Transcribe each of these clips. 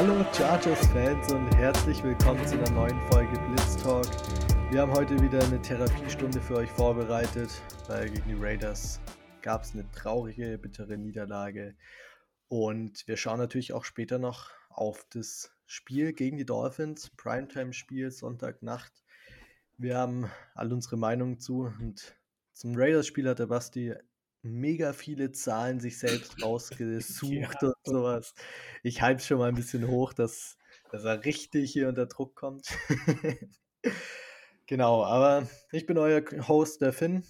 Hallo Chargers-Fans und herzlich willkommen zu einer neuen Folge Blitz Talk. Wir haben heute wieder eine Therapiestunde für euch vorbereitet, weil gegen die Raiders gab es eine traurige, bittere Niederlage. Und wir schauen natürlich auch später noch auf das Spiel gegen die Dolphins, Primetime-Spiel, Sonntagnacht. Wir haben all unsere Meinungen zu und zum Raiders-Spiel hat der Basti mega viele Zahlen sich selbst rausgesucht ja. und sowas. Ich halte schon mal ein bisschen hoch, dass, dass er richtig hier unter Druck kommt. genau, aber ich bin euer Host, der Finn,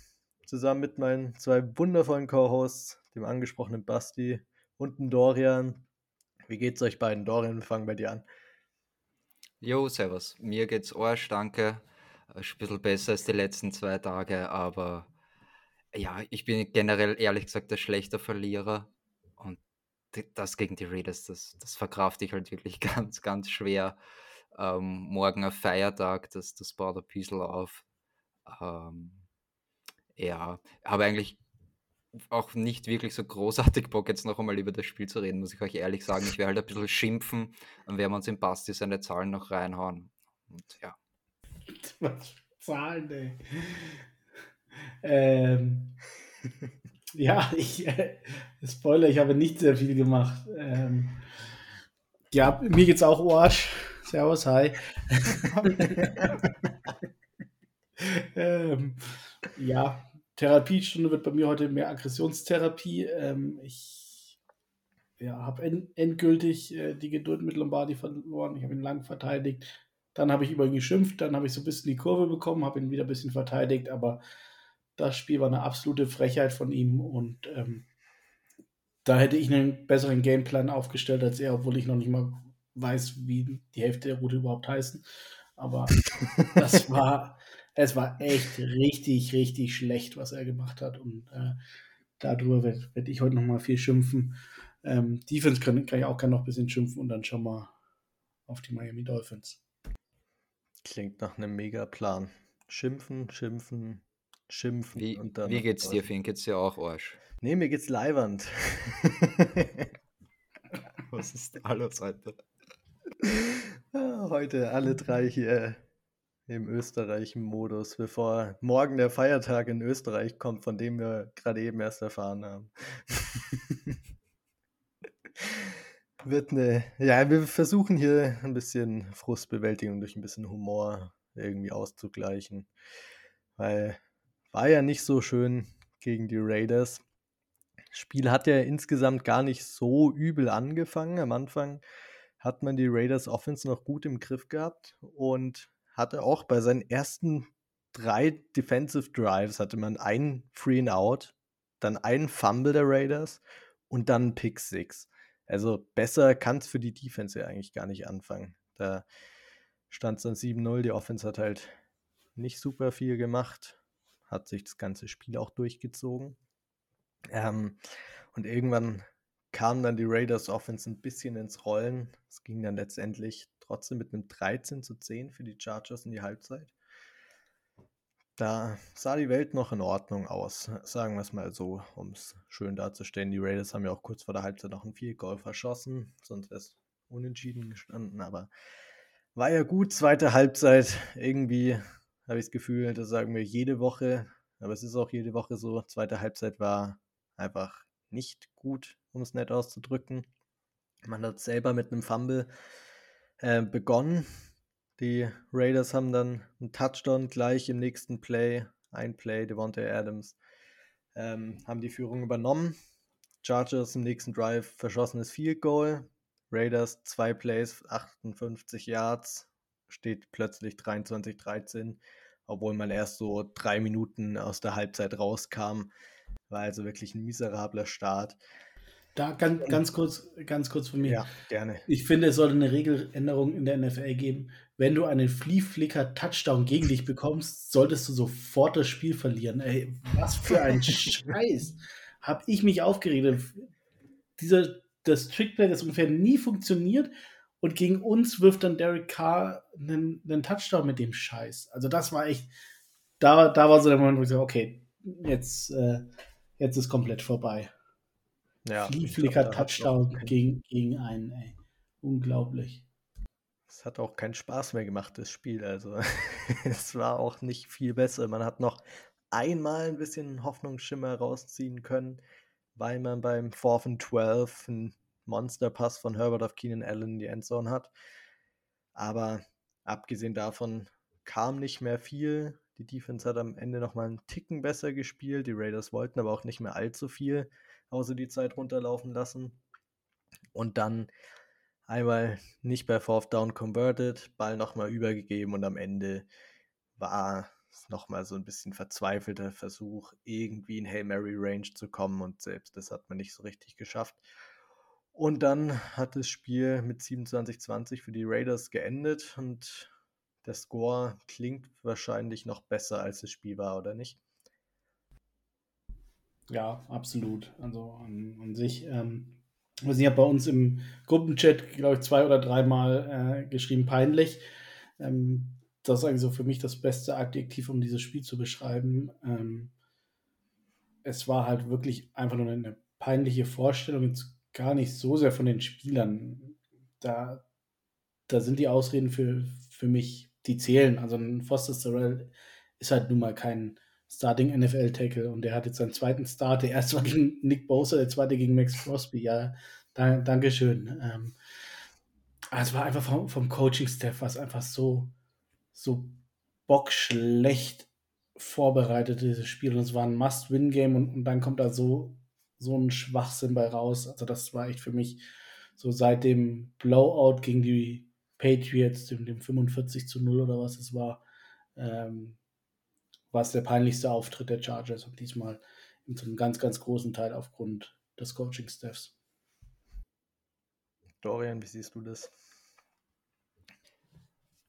zusammen mit meinen zwei wundervollen Co-Hosts, dem angesprochenen Basti und dem Dorian. Wie geht's euch beiden? Dorian, wir fangen bei dir an. Jo, servus. Mir geht's Arsch, danke. Ein bisschen besser als die letzten zwei Tage, aber ja, ich bin generell ehrlich gesagt der schlechte Verlierer und das gegen die Raiders, das, das verkrafte ich halt wirklich ganz, ganz schwer. Ähm, morgen ein Feiertag, das, das baut ein bisschen auf. Ähm, ja, habe eigentlich auch nicht wirklich so großartig Bock, jetzt noch einmal über das Spiel zu reden, muss ich euch ehrlich sagen. Ich werde halt ein bisschen schimpfen, dann werden uns im Basti seine Zahlen noch reinhauen. Und ja. Zahlen, ey. Ähm, ja, ich, äh, Spoiler, ich habe nicht sehr viel gemacht. Ähm, ja, mir geht's auch Arsch. Servus, hi. ähm, ja, Therapiestunde wird bei mir heute mehr Aggressionstherapie. Ähm, ich ja, habe en endgültig äh, die Geduld mit Lombardi verloren. Ich habe ihn lang verteidigt. Dann habe ich über ihn geschimpft. Dann habe ich so ein bisschen die Kurve bekommen, habe ihn wieder ein bisschen verteidigt. Aber das Spiel war eine absolute Frechheit von ihm und ähm, da hätte ich einen besseren Gameplan aufgestellt als er, obwohl ich noch nicht mal weiß, wie die Hälfte der Route überhaupt heißen. Aber das war, es war echt richtig, richtig schlecht, was er gemacht hat. Und äh, darüber werde werd ich heute noch mal viel schimpfen. Ähm, Defense kann, kann ich auch gerne noch ein bisschen schimpfen und dann schauen wir auf die Miami Dolphins. Klingt nach einem Mega-Plan. Schimpfen, schimpfen, schimpfen. Wie, und dann wie geht's dir, Finn? Geht's dir auch Arsch? Nee, mir geht's leiwand. Was ist alles heute? Heute alle drei hier im Österreich-Modus, bevor morgen der Feiertag in Österreich kommt, von dem wir gerade eben erst erfahren haben. Wird eine, ja, wir versuchen hier ein bisschen Frustbewältigung durch ein bisschen Humor irgendwie auszugleichen, weil war ja nicht so schön gegen die Raiders. Spiel hat ja insgesamt gar nicht so übel angefangen. Am Anfang hat man die Raiders Offense noch gut im Griff gehabt und hatte auch bei seinen ersten drei Defensive Drives hatte man einen Free and Out, dann einen Fumble der Raiders und dann Pick Six. Also besser kann es für die Defense ja eigentlich gar nicht anfangen. Da stand es dann 7-0. Die Offense hat halt nicht super viel gemacht hat sich das ganze Spiel auch durchgezogen. Ähm, und irgendwann kam dann die Raiders Offense ein bisschen ins Rollen. Es ging dann letztendlich trotzdem mit einem 13 zu 10 für die Chargers in die Halbzeit. Da sah die Welt noch in Ordnung aus, sagen wir es mal so, um es schön darzustellen. Die Raiders haben ja auch kurz vor der Halbzeit noch ein Field Goal verschossen, sonst wäre es unentschieden gestanden, aber war ja gut, zweite Halbzeit irgendwie habe ich das Gefühl, das sagen wir jede Woche, aber es ist auch jede Woche so. Zweite Halbzeit war einfach nicht gut, um es nett auszudrücken. Man hat selber mit einem Fumble äh, begonnen. Die Raiders haben dann einen Touchdown gleich im nächsten Play, ein Play, Devontae Adams, ähm, haben die Führung übernommen. Chargers im nächsten Drive verschossenes Field Goal. Raiders zwei Plays, 58 Yards, steht plötzlich 23-13 obwohl man erst so drei Minuten aus der Halbzeit rauskam. War also wirklich ein miserabler Start. Da ganz, ganz kurz, ganz kurz von mir. Ja, gerne. Ich finde, es sollte eine Regeländerung in der NFL geben. Wenn du einen Flea-Flicker-Touchdown gegen dich bekommst, solltest du sofort das Spiel verlieren. Ey, was für ein Scheiß. Hab ich mich aufgeregt. Dieser, das Trickplay, das ungefähr nie funktioniert und gegen uns wirft dann Derek Carr einen, einen Touchdown mit dem Scheiß. Also das war echt, da, da war so der Moment, wo ich so, okay, jetzt, äh, jetzt ist komplett vorbei. Ja, Flicker Touchdown gegen, gegen einen, ey. unglaublich. Es hat auch keinen Spaß mehr gemacht, das Spiel. Also es war auch nicht viel besser. Man hat noch einmal ein bisschen Hoffnungsschimmer rausziehen können, weil man beim 4 and 12 einen Monsterpass von Herbert auf Keenan Allen in die Endzone hat. Aber abgesehen davon kam nicht mehr viel. Die Defense hat am Ende noch mal einen Ticken besser gespielt. Die Raiders wollten aber auch nicht mehr allzu viel, außer die Zeit runterlaufen lassen. Und dann einmal nicht bei Fourth Down converted, Ball nochmal übergegeben und am Ende war es nochmal so ein bisschen verzweifelter Versuch, irgendwie in Hail Mary Range zu kommen und selbst das hat man nicht so richtig geschafft. Und dann hat das Spiel mit 27-20 für die Raiders geendet und der Score klingt wahrscheinlich noch besser, als das Spiel war, oder nicht? Ja, absolut. Also an, an sich. Ähm, ich habe bei uns im Gruppenchat, glaube ich, zwei oder dreimal äh, geschrieben, peinlich. Ähm, das ist eigentlich so für mich das beste Adjektiv, um dieses Spiel zu beschreiben. Ähm, es war halt wirklich einfach nur eine peinliche Vorstellung, jetzt gar nicht so sehr von den Spielern. Da, da sind die Ausreden für, für mich, die zählen. Also ein Foster Sorrell ist halt nun mal kein Starting NFL Tackle und der hat jetzt seinen zweiten Start. Der erste war gegen Nick Bosa, der zweite gegen Max Crosby. Ja, da, Dankeschön. Ähm, es war einfach vom, vom Coaching-Staff was einfach so, so bockschlecht vorbereitet, dieses Spiel. Und es war ein Must-Win-Game und, und dann kommt da so so ein Schwachsinn bei raus. Also das war echt für mich so seit dem Blowout gegen die Patriots, dem, dem 45 zu 0 oder was es war, ähm, war es der peinlichste Auftritt der Chargers und diesmal in so einem ganz, ganz großen Teil aufgrund des Coaching-Staffs. Dorian, wie siehst du das?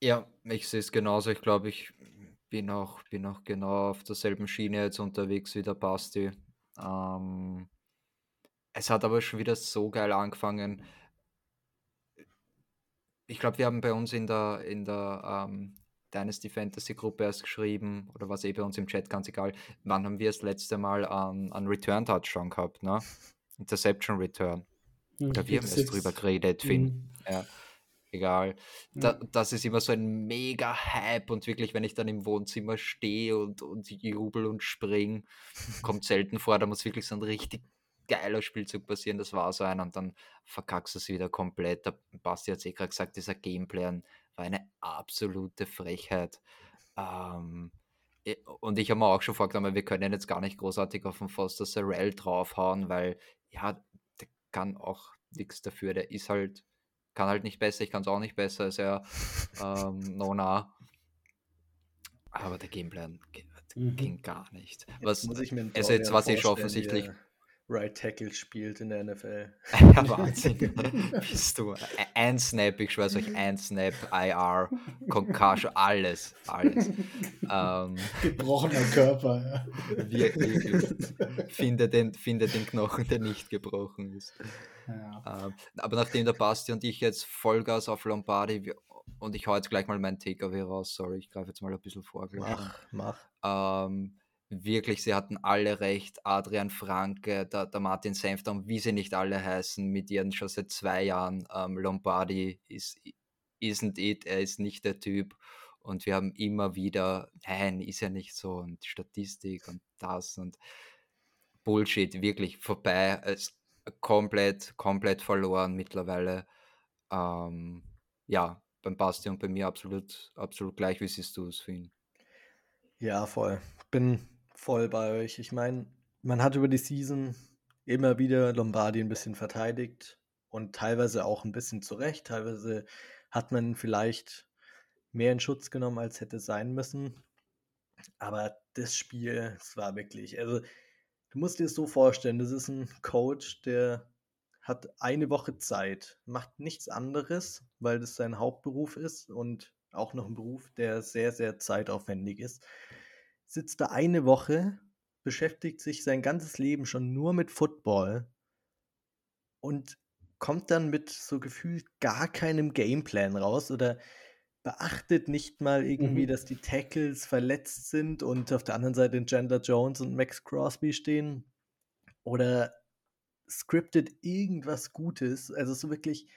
Ja, ich sehe es genauso. Ich glaube, ich bin auch, bin auch genau auf derselben Schiene jetzt unterwegs wie der Basti. Ähm, es hat aber schon wieder so geil angefangen. Ich glaube, wir haben bei uns in der, in der ähm, Dynasty Fantasy Gruppe erst geschrieben, oder was eh bei uns im Chat, ganz egal, wann haben wir das letzte Mal an, an Return Touchdown gehabt, ne? Interception Return. Oder wir haben erst drüber geredet, Finn. Mhm. Ja, egal. Da, das ist immer so ein mega Hype und wirklich, wenn ich dann im Wohnzimmer stehe und, und jubel und spring, kommt selten vor, da muss wirklich so ein richtig geiler Spielzug passieren, das war so ein und dann verkackst du es wieder komplett. Der Basti hat es eh gerade gesagt, dieser Gameplay war eine absolute Frechheit. Ähm, und ich habe mir auch schon vorgenommen, wir können jetzt gar nicht großartig auf den Foster Sorrell draufhauen, weil ja, der kann auch nichts dafür. Der ist halt, kann halt nicht besser, ich kann es auch nicht besser, ist ja ähm, no-nah. Aber der Gameplan mhm. ging gar nicht. Was, ich mir also jetzt, was ich schon offensichtlich. Der Right Tackle spielt in der NFL. Ja, Wahnsinn. Bist du. Ein Snap, ich schwör's euch, ein Snap, IR, Concussion, alles, alles. Ähm, Gebrochener Körper, ja. Wirklich. Finde den, finde den Knochen, der nicht gebrochen ist. Ja. Ähm, aber nachdem der Basti und ich jetzt Vollgas auf Lombardi und ich hau jetzt gleich mal meinen Takeaway raus, sorry, ich greife jetzt mal ein bisschen vor. Mach, mach. Ähm, wirklich, sie hatten alle recht. Adrian Franke, der, der Martin Senfter und wie sie nicht alle heißen, mit ihren schon seit zwei Jahren. Ähm, Lombardi ist, isn't it, er ist nicht der Typ. Und wir haben immer wieder, nein, ist ja nicht so. Und Statistik und das und Bullshit, wirklich vorbei. Es, komplett, komplett verloren mittlerweile. Ähm, ja, beim Basti und bei mir absolut, absolut gleich. Wie siehst du es für ihn? Ja, voll. Bin voll bei euch. Ich meine, man hat über die Season immer wieder Lombardi ein bisschen verteidigt und teilweise auch ein bisschen zurecht. Teilweise hat man vielleicht mehr in Schutz genommen, als hätte sein müssen. Aber das Spiel, es war wirklich, also du musst dir es so vorstellen, das ist ein Coach, der hat eine Woche Zeit, macht nichts anderes, weil das sein Hauptberuf ist und auch noch ein Beruf, der sehr, sehr zeitaufwendig ist sitzt da eine Woche, beschäftigt sich sein ganzes Leben schon nur mit Football und kommt dann mit so gefühlt gar keinem Gameplan raus oder beachtet nicht mal irgendwie, mhm. dass die Tackles verletzt sind und auf der anderen Seite Chandler Jones und Max Crosby stehen oder scriptet irgendwas Gutes, also so wirklich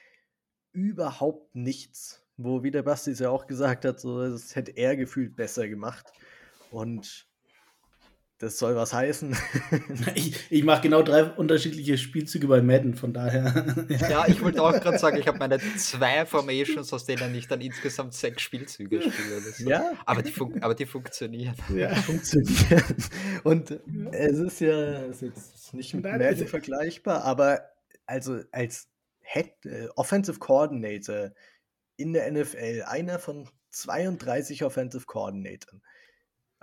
überhaupt nichts. Wo, wie der Basti es ja auch gesagt hat, so, das hätte er gefühlt besser gemacht. Und das soll was heißen. ich, ich mache genau drei unterschiedliche Spielzüge bei Madden, von daher. ja, ich wollte auch gerade sagen, ich habe meine zwei Formations, aus denen ich dann insgesamt sechs Spielzüge spiele. So. Ja. Aber die, aber die funktionieren. Ja, funktionieren. Und ja. es ist ja es ist nicht mit Madden vergleichbar, aber also als Head, äh, Offensive Coordinator in der NFL, einer von 32 Offensive Coordinatoren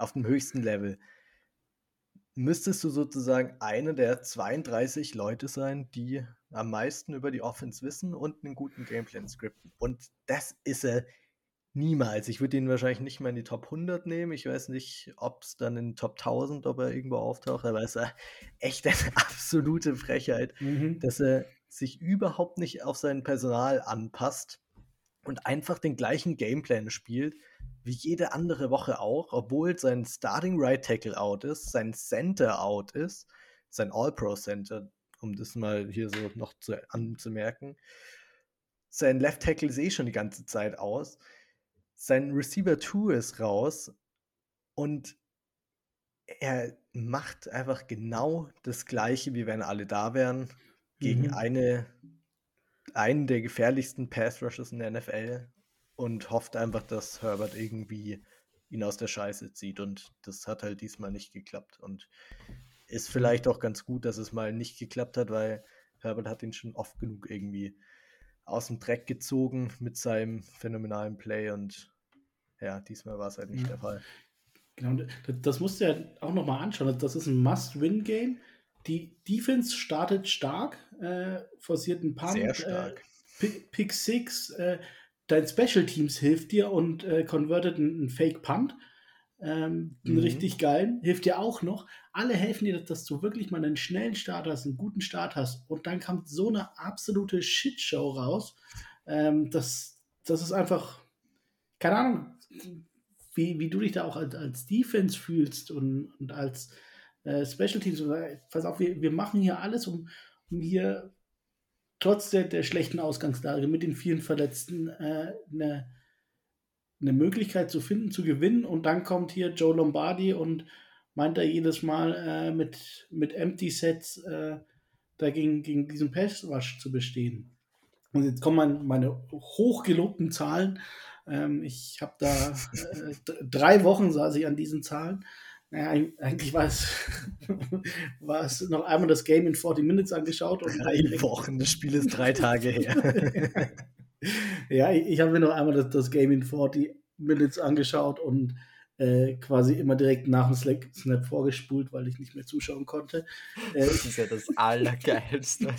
auf dem höchsten Level müsstest du sozusagen einer der 32 Leute sein, die am meisten über die Offense wissen und einen guten Gameplan skripten. Und das ist er niemals. Ich würde ihn wahrscheinlich nicht mal in die Top 100 nehmen. Ich weiß nicht, ob es dann in den Top 1000, ob er irgendwo auftaucht, aber es ist echt eine absolute Frechheit, mhm. dass er sich überhaupt nicht auf sein Personal anpasst und einfach den gleichen Gameplan spielt, wie jede andere Woche auch, obwohl sein Starting Right Tackle out ist, sein Center out ist, sein All-Pro Center, um das mal hier so noch zu, anzumerken. Sein Left Tackle sehe ich schon die ganze Zeit aus. Sein Receiver 2 ist raus und er macht einfach genau das Gleiche, wie wenn alle da wären, gegen mhm. eine, einen der gefährlichsten Pass Rushes in der NFL und hofft einfach, dass Herbert irgendwie ihn aus der Scheiße zieht. Und das hat halt diesmal nicht geklappt. Und ist vielleicht auch ganz gut, dass es mal nicht geklappt hat, weil Herbert hat ihn schon oft genug irgendwie aus dem Dreck gezogen mit seinem phänomenalen Play. Und ja, diesmal war es halt nicht ja. der Fall. Genau, das musst du ja auch nochmal anschauen. Das ist ein Must-Win-Game. Die Defense startet stark, äh, forciert einen Punt. Sehr stark. Äh, Pick 6, äh, dein Special Teams hilft dir und äh, convertet einen, Fake Punt. Ähm, einen mhm. richtig geilen, hilft dir auch noch. Alle helfen dir, dass du wirklich mal einen schnellen Start hast, einen guten Start hast. Und dann kommt so eine absolute Shitshow raus. Ähm, das, das ist einfach, keine Ahnung, wie, wie du dich da auch als, als Defense fühlst und, und als äh, Special Teams. Pass auf, wir, wir machen hier alles, um, um hier trotz der, der schlechten Ausgangslage mit den vielen Verletzten äh, eine, eine Möglichkeit zu finden, zu gewinnen. Und dann kommt hier Joe Lombardi und meint er jedes Mal äh, mit, mit Empty Sets äh, dagegen gegen diesen Pass Rush zu bestehen. Und jetzt kommen meine, meine hochgelobten Zahlen. Ähm, ich habe da äh, drei Wochen saß ich an diesen Zahlen. Naja, eigentlich war es, war es noch einmal das Game in 40 Minutes angeschaut. Und drei Wochen, das Spiel ist drei Tage her. ja, ich, ich habe mir noch einmal das, das, Game in 40 Minutes angeschaut und äh, quasi immer direkt nach dem Snap vorgespult, weil ich nicht mehr zuschauen konnte. Äh, das ist ja das Allergeilste.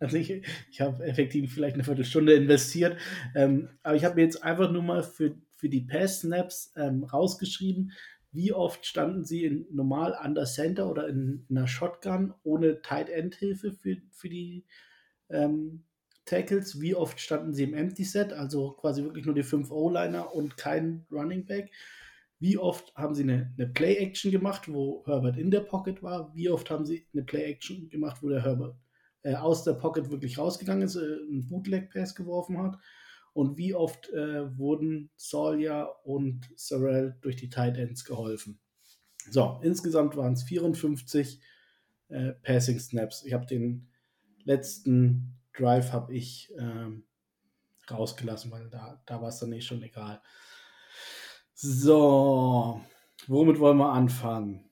also ich, ich habe effektiv vielleicht eine Viertelstunde investiert, ähm, aber ich habe mir jetzt einfach nur mal für für die Pass-Snaps ähm, rausgeschrieben, wie oft standen sie in, normal under Center oder in, in einer Shotgun ohne Tight End Hilfe für, für die ähm, Tackles, wie oft standen sie im Empty Set, also quasi wirklich nur die 5 O-Liner und kein Running Back. Wie oft haben sie eine, eine Play-Action gemacht, wo Herbert in der Pocket war? Wie oft haben sie eine Play-Action gemacht, wo der Herbert äh, aus der Pocket wirklich rausgegangen ist, äh, einen Bootleg-Pass geworfen hat? Und wie oft äh, wurden Sawyer und Sorrell durch die Tight Ends geholfen. So, insgesamt waren es 54 äh, Passing Snaps. Ich habe den letzten Drive habe ich ähm, rausgelassen, weil da, da war es dann eh schon egal. So, womit wollen wir anfangen?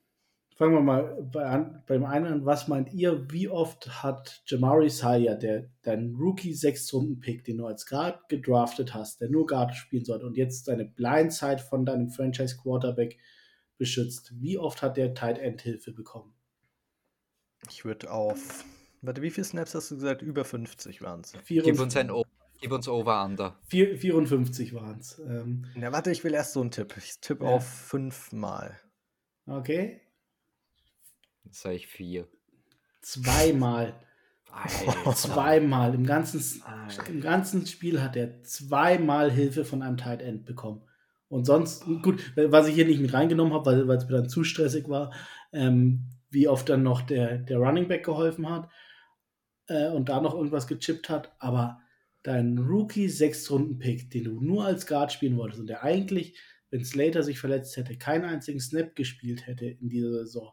Fangen wir mal bei an, beim einen an. Was meint ihr, wie oft hat Jamari Saya, der dein Rookie sechs Runden Pick, den du als Guard gedraftet hast, der nur Guard spielen sollte und jetzt deine Blindside von deinem Franchise Quarterback beschützt, wie oft hat der Tight End Hilfe bekommen? Ich würde auf, warte, wie viele Snaps hast du gesagt? Über 50 waren es. Gib uns ein o Gib uns Over-Under. 54 waren es. Ähm, Na, warte, ich will erst so einen Tipp. Ich tippe ja. auf fünfmal. Okay. Jetzt sage ich vier. Zweimal. Alter. Zweimal. Im ganzen, Im ganzen Spiel hat er zweimal Hilfe von einem Tight End bekommen. Und sonst, gut, was ich hier nicht mit reingenommen habe, weil es mir dann zu stressig war, ähm, wie oft dann noch der, der Running Back geholfen hat. äh, und da noch irgendwas gechippt hat, aber dein Rookie-Sechs-Runden-Pick, den du nur als Guard spielen wolltest und der eigentlich, wenn Slater sich verletzt hätte, keinen einzigen Snap gespielt hätte in dieser Saison,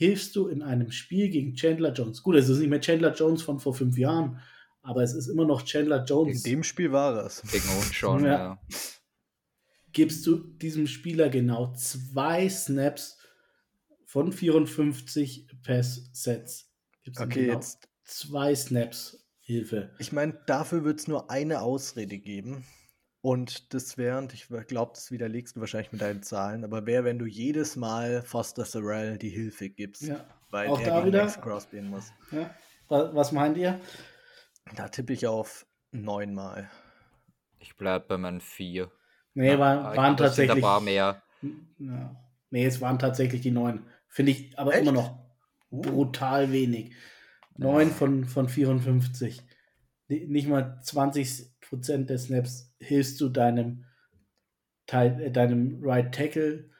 hilfst du in einem Spiel gegen Chandler Jones. Gut, es ist nicht mehr Chandler Jones von vor fünf Jahren, aber es ist immer noch Chandler Jones. In dem Spiel war es. Gegen uns schon, Ja. ja. Gibst du diesem Spieler genau zwei Snaps von 54 Pass-Sets. Gibst Okay, genau jetzt, zwei Snaps Hilfe. ich meine, dafür wird es nur eine Ausrede geben. Und das wäre, und ich glaube, das widerlegst du wahrscheinlich mit deinen Zahlen, aber wäre, wenn du jedes Mal Foster Sorrell die Hilfe gibst, Ja. weil Auch er gegen? Max Crosby muss. Ja. Wa- Was meint ihr? Da tippe ich auf neunmal. Ich bleibe bei meinen vier. Nee, war, Ah, waren tatsächlich. paar mehr. Ja. Nee, es waren tatsächlich die neun. Finde ich aber Echt? immer noch brutal wenig. Neun von, von 54. Ni- Nicht mal 20% der Snaps hilfst du deinem, Teil, äh, deinem Right Tackle,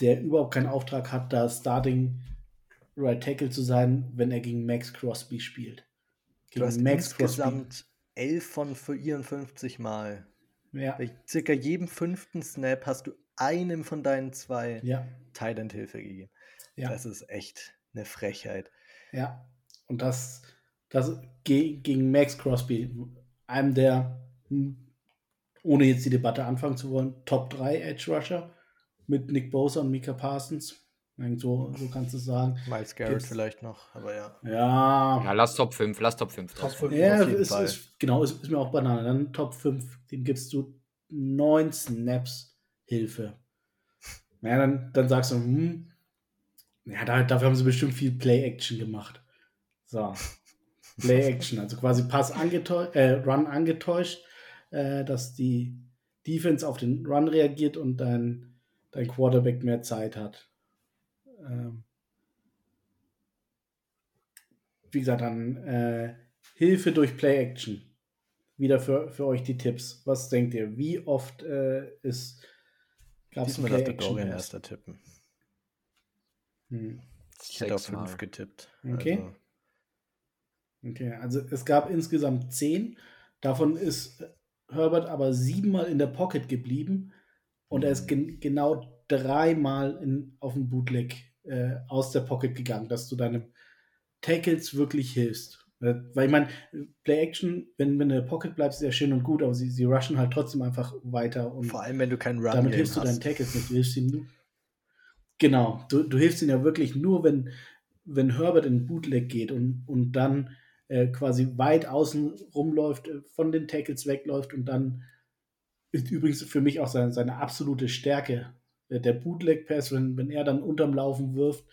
der überhaupt keinen Auftrag hat, da Starting Right Tackle zu sein, wenn er gegen Max Crosby spielt. Du hast Gegen Max Crosby. insgesamt 11 von 54 Mal. Ja, Bei circa jedem fünften Snap hast du einem von deinen zwei ja, End Hilfe gegeben. ja. Das ist echt eine Frechheit. Ja, und das, das ge gegen Max Crosby, einem der, hm, ohne jetzt die Debatte anfangen zu wollen, Top 3 Edge Rusher mit Nick Bosa und Mika Parsons. So, so kannst du sagen. Miles Garrett Gibt's- vielleicht noch, aber ja. Ja, Ja, lass Top 5, lass Top 5 drauf. fünf ja auf jeden ist, ist, genau, ist, ist mir auch Banane. Dann Top 5, dem gibst du 9 Snaps Hilfe. Ja, dann, dann sagst du, hm, ja, da, dafür haben sie bestimmt viel Play-Action gemacht. So. Play-Action, also quasi Pass angetäuscht, äh, Run angetäuscht, äh, dass die Defense auf den Run reagiert und dein, dein Quarterback mehr Zeit hat. Ähm, wie gesagt, dann äh, Hilfe durch Play-Action. Wieder für, für euch die Tipps. Was denkt ihr? Wie oft äh, ist gab es der Play-Action? Dorian erst? erster tippen. Hm. Ich hätte auf Sechsmal. 5 getippt. Okay. Also, Okay, also es gab insgesamt zehn. Davon ist Herbert aber siebenmal in der Pocket geblieben und er ist gen genau dreimal in, auf dem Bootleg äh, aus der Pocket gegangen, dass du deinem Tackles wirklich hilfst. Weil ich meine, Play-Action, wenn, wenn du in der Pocket bleibst, ist ja schön und gut, aber sie, sie rushen halt trotzdem einfach weiter und vor allem, wenn du keinen Run damit hilfst du deinen. Tackles nicht. Du hilfst ihnen nur. Genau, du, du hilfst ihnen ja wirklich nur, wenn, wenn Herbert in den Bootleg geht und, und dann äh, quasi weit außen rumläuft, äh, von den Tackles wegläuft und dann ist übrigens für mich auch seine, seine absolute Stärke. äh, Der Bootleg-Pass, wenn, wenn er dann unterm Laufen wirft,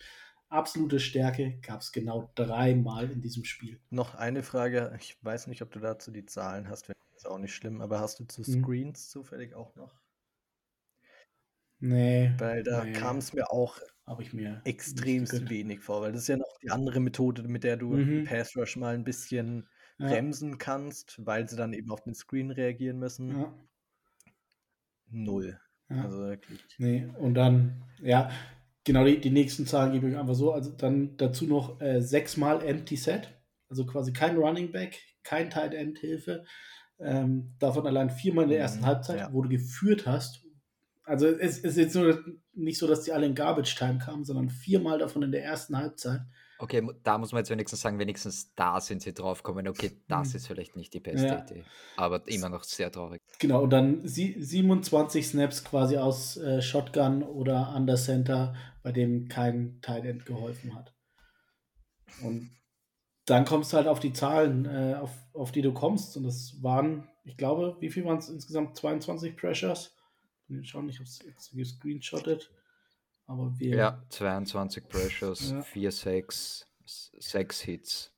absolute Stärke gab es genau dreimal in diesem Spiel. Noch eine Frage. Ich weiß nicht, ob du dazu die Zahlen hast. Ist auch nicht schlimm, aber hast du zu Hm. Screens zufällig auch noch? Nee, Weil da Nee. kam es mir auch habe ich mir extremst gegönnt. wenig vor, weil das ist ja noch die andere Methode, mit der du Mhm. Pass Rush mal ein bisschen Ja, bremsen kannst, weil sie dann eben auf den Screen reagieren müssen. ja, Null. ja. Also wirklich. Nee, und dann, ja, genau, die, die nächsten Zahlen gebe ich einfach so. Also dann dazu noch äh, sechsmal Empty Set, also quasi kein Running Back, kein Tight End Hilfe. Ähm, davon allein viermal in der ersten Mhm, Halbzeit, wo du geführt hast. Also es ist jetzt nur nicht so, dass die alle in Garbage Time kamen, sondern viermal davon in der ersten Halbzeit. Okay, da muss man jetzt wenigstens sagen, wenigstens da sind sie draufgekommen. Okay, das Hm. ist vielleicht nicht die beste Ja. Idee. Aber immer noch sehr traurig. Genau, und dann sie, 27 Snaps quasi aus äh, Shotgun oder Under Center, bei dem kein Tight End geholfen hat. Und dann kommst du halt auf die Zahlen, äh, auf, auf die du kommst. Und das waren, ich glaube, wie viel waren es insgesamt? 22 Pressures? Ich schauen, ich habe es jetzt gescreenshottet. Aber wir. Ja, 22 Pressures, Ja. 4 6, 6 Hits.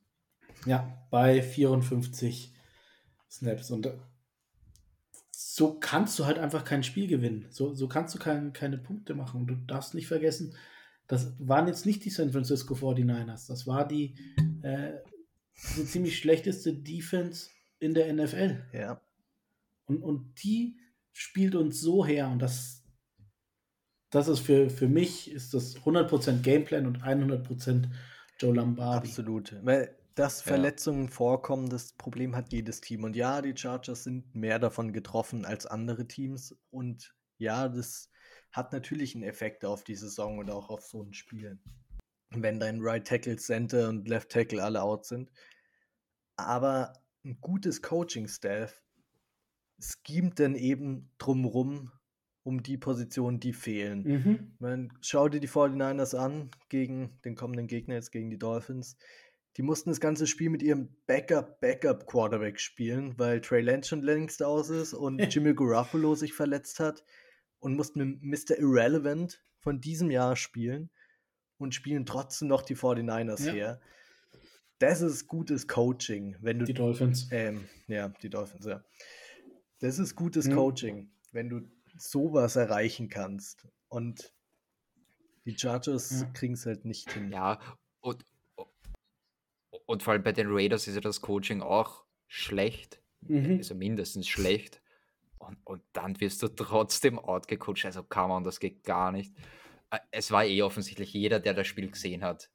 Ja, bei 54 Snaps. Und äh, so kannst du halt einfach kein Spiel gewinnen. So, so kannst du kein, keine Punkte machen. Und du darfst nicht vergessen, das waren jetzt nicht die San Francisco 49ers. Das war die äh, so ziemlich schlechteste Defense in der NFL. Ja. Und, und die spielt uns so her. Und das, das ist für, für mich ist das 100% Gameplan und 100% Joe Lombardi. Absolut. Weil dass Verletzungen ja. vorkommen, das Problem hat jedes Team. Und ja, die Chargers sind mehr davon getroffen als andere Teams. Und ja, das hat natürlich einen Effekt auf die Saison und auch auf so ein Spiel. Wenn dein Right Tackle, Center und Left Tackle alle out sind. Aber ein gutes Coaching-Staff schemt dann eben drumrum um die Positionen, die fehlen. Mhm. Man, schau dir die 49ers an gegen den kommenden Gegner, jetzt gegen die Dolphins. Die mussten das ganze Spiel mit ihrem Backup-Backup-Quarterback spielen, weil Trey Lance schon längst aus ist und Jimmy Garoppolo sich verletzt hat und mussten mit Mr. Irrelevant von diesem Jahr spielen und spielen trotzdem noch die 49ers ja. her. Das ist gutes Coaching, wenn du. Die Dolphins. Ähm, ja, die Dolphins, ja. Das ist gutes mhm. Coaching, wenn du sowas erreichen kannst. Und die Chargers ja. kriegen es halt nicht hin. Ja, und, und vor allem bei den Raiders ist ja das Coaching auch schlecht. Mhm. Also mindestens schlecht. Und, und dann wirst du trotzdem outgecoacht. Also kann man, das geht gar nicht. Äh, es war eh offensichtlich, jeder, der das Spiel gesehen hat,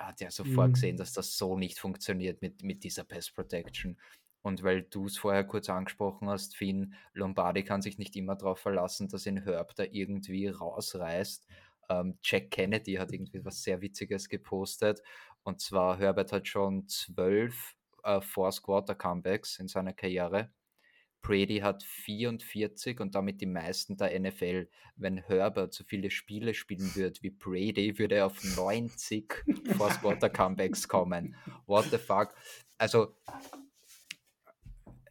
hat ja sofort mhm. gesehen, dass das so nicht funktioniert mit, mit dieser Pass Protection. Und weil du es vorher kurz angesprochen hast, Finn, Lombardi kann sich nicht immer darauf verlassen, dass ihn Herb da irgendwie rausreißt. Ähm, Jack Kennedy hat irgendwie was sehr Witziges gepostet. Und zwar, Herbert hat schon zwölf äh, Force Quarter Comebacks in seiner Karriere. Brady hat 44 und damit die meisten der NFL. Wenn Herbert so viele Spiele spielen würde wie Brady, würde er auf 90 Force Quarter Comebacks kommen. What the fuck? Also,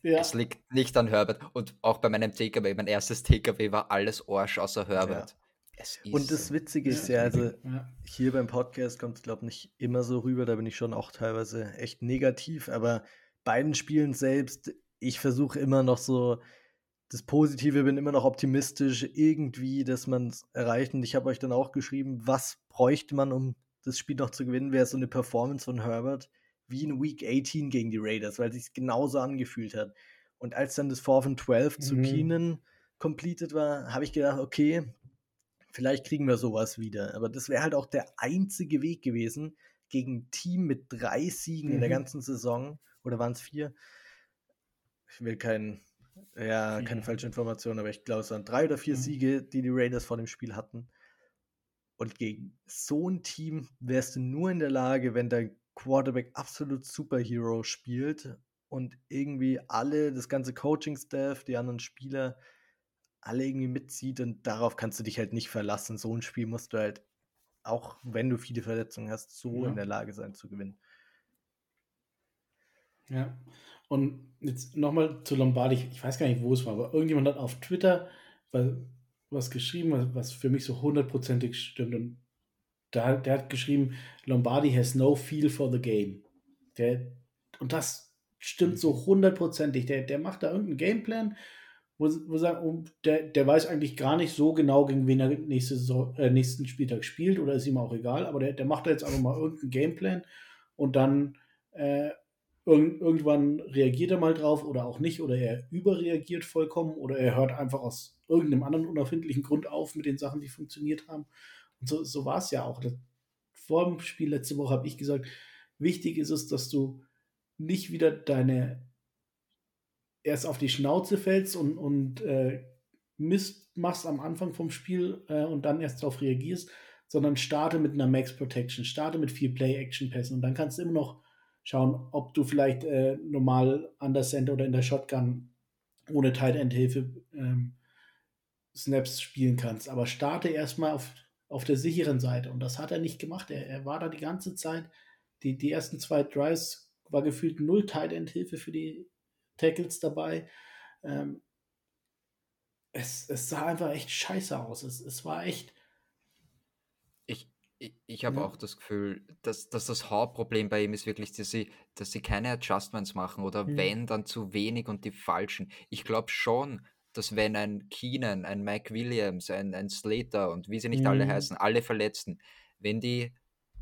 ja. es liegt nicht an Herbert. Und auch bei meinem TKW, mein erstes TKW war alles Arsch außer Herbert. Ja. Und das Witzige ist ja, also hier beim Podcast kommt es, glaube ich, nicht immer so rüber, da bin ich schon auch teilweise echt negativ, aber beiden Spielen selbst ich versuche immer noch so das Positive, bin immer noch optimistisch irgendwie, dass man es erreicht. Und ich habe euch dann auch geschrieben, was bräuchte man, um das Spiel noch zu gewinnen, wäre so eine Performance von Herbert wie in Week 18 gegen die Raiders, weil es sich genauso angefühlt hat. Und als dann das 4 von 12 mhm. zu Keenan completed war, habe ich gedacht, okay, vielleicht kriegen wir sowas wieder. Aber das wäre halt auch der einzige Weg gewesen gegen ein Team mit drei Siegen mhm. in der mhm. ganzen Saison. Oder waren es vier? ich will kein, ja, keine falsche Information, aber ich glaube, es waren drei oder vier mhm. Siege, die die Raiders vor dem Spiel hatten. Und gegen so ein Team wärst du nur in der Lage, wenn dein Quarterback absolut Superhero spielt und irgendwie alle, das ganze Coaching-Staff, die anderen Spieler, alle irgendwie mitzieht und darauf kannst du dich halt nicht verlassen. So ein Spiel musst du halt, auch wenn du viele Verletzungen hast, so ja. in der Lage sein zu gewinnen. Ja, und jetzt nochmal zu Lombardi, ich weiß gar nicht, wo es war, aber irgendjemand hat auf Twitter was geschrieben, was für mich so hundertprozentig stimmt. Und da, der hat geschrieben, Lombardi has no feel for the game. Der, und das stimmt so hundertprozentig. Der, der macht da irgendeinen Gameplan, wo, wo sagen, der, der weiß eigentlich gar nicht so genau, gegen wen er nächste Saison, äh, nächsten Spieltag spielt, oder ist ihm auch egal, aber der, der macht da jetzt einfach mal irgendeinen Gameplan und dann äh, Irgend, irgendwann reagiert er mal drauf oder auch nicht oder er überreagiert vollkommen oder er hört einfach aus irgendeinem anderen unerfindlichen Grund auf mit den Sachen, die funktioniert haben. So, so war es ja auch. Vor dem Spiel letzte Woche habe ich gesagt, wichtig ist es, dass du nicht wieder deine erst auf die Schnauze fällst und, und äh, Mist machst am Anfang vom Spiel äh, und dann erst darauf reagierst, sondern starte mit einer Max Protection, starte mit viel Play-Action-Pässen und dann kannst du immer noch schauen, ob du vielleicht äh, normal an der Center oder in der Shotgun ohne Tight End Hilfe ähm, Snaps spielen kannst. Aber starte erstmal auf, auf der sicheren Seite. Und das hat er nicht gemacht. Er, er war da die ganze Zeit. Die, die ersten zwei Drives war gefühlt null Tight End Hilfe für die Tackles dabei. Ähm, es, es sah einfach echt scheiße aus. Es, es war echt ich, ich habe ja. auch das Gefühl, dass, dass das Hauptproblem bei ihm ist wirklich, dass sie, dass sie keine Adjustments machen oder mhm. wenn, dann zu wenig und die falschen. Ich glaube schon, dass wenn ein Keenan, ein Mike Williams, ein, ein Slater und wie sie nicht mhm. alle heißen, alle Verletzten, wenn die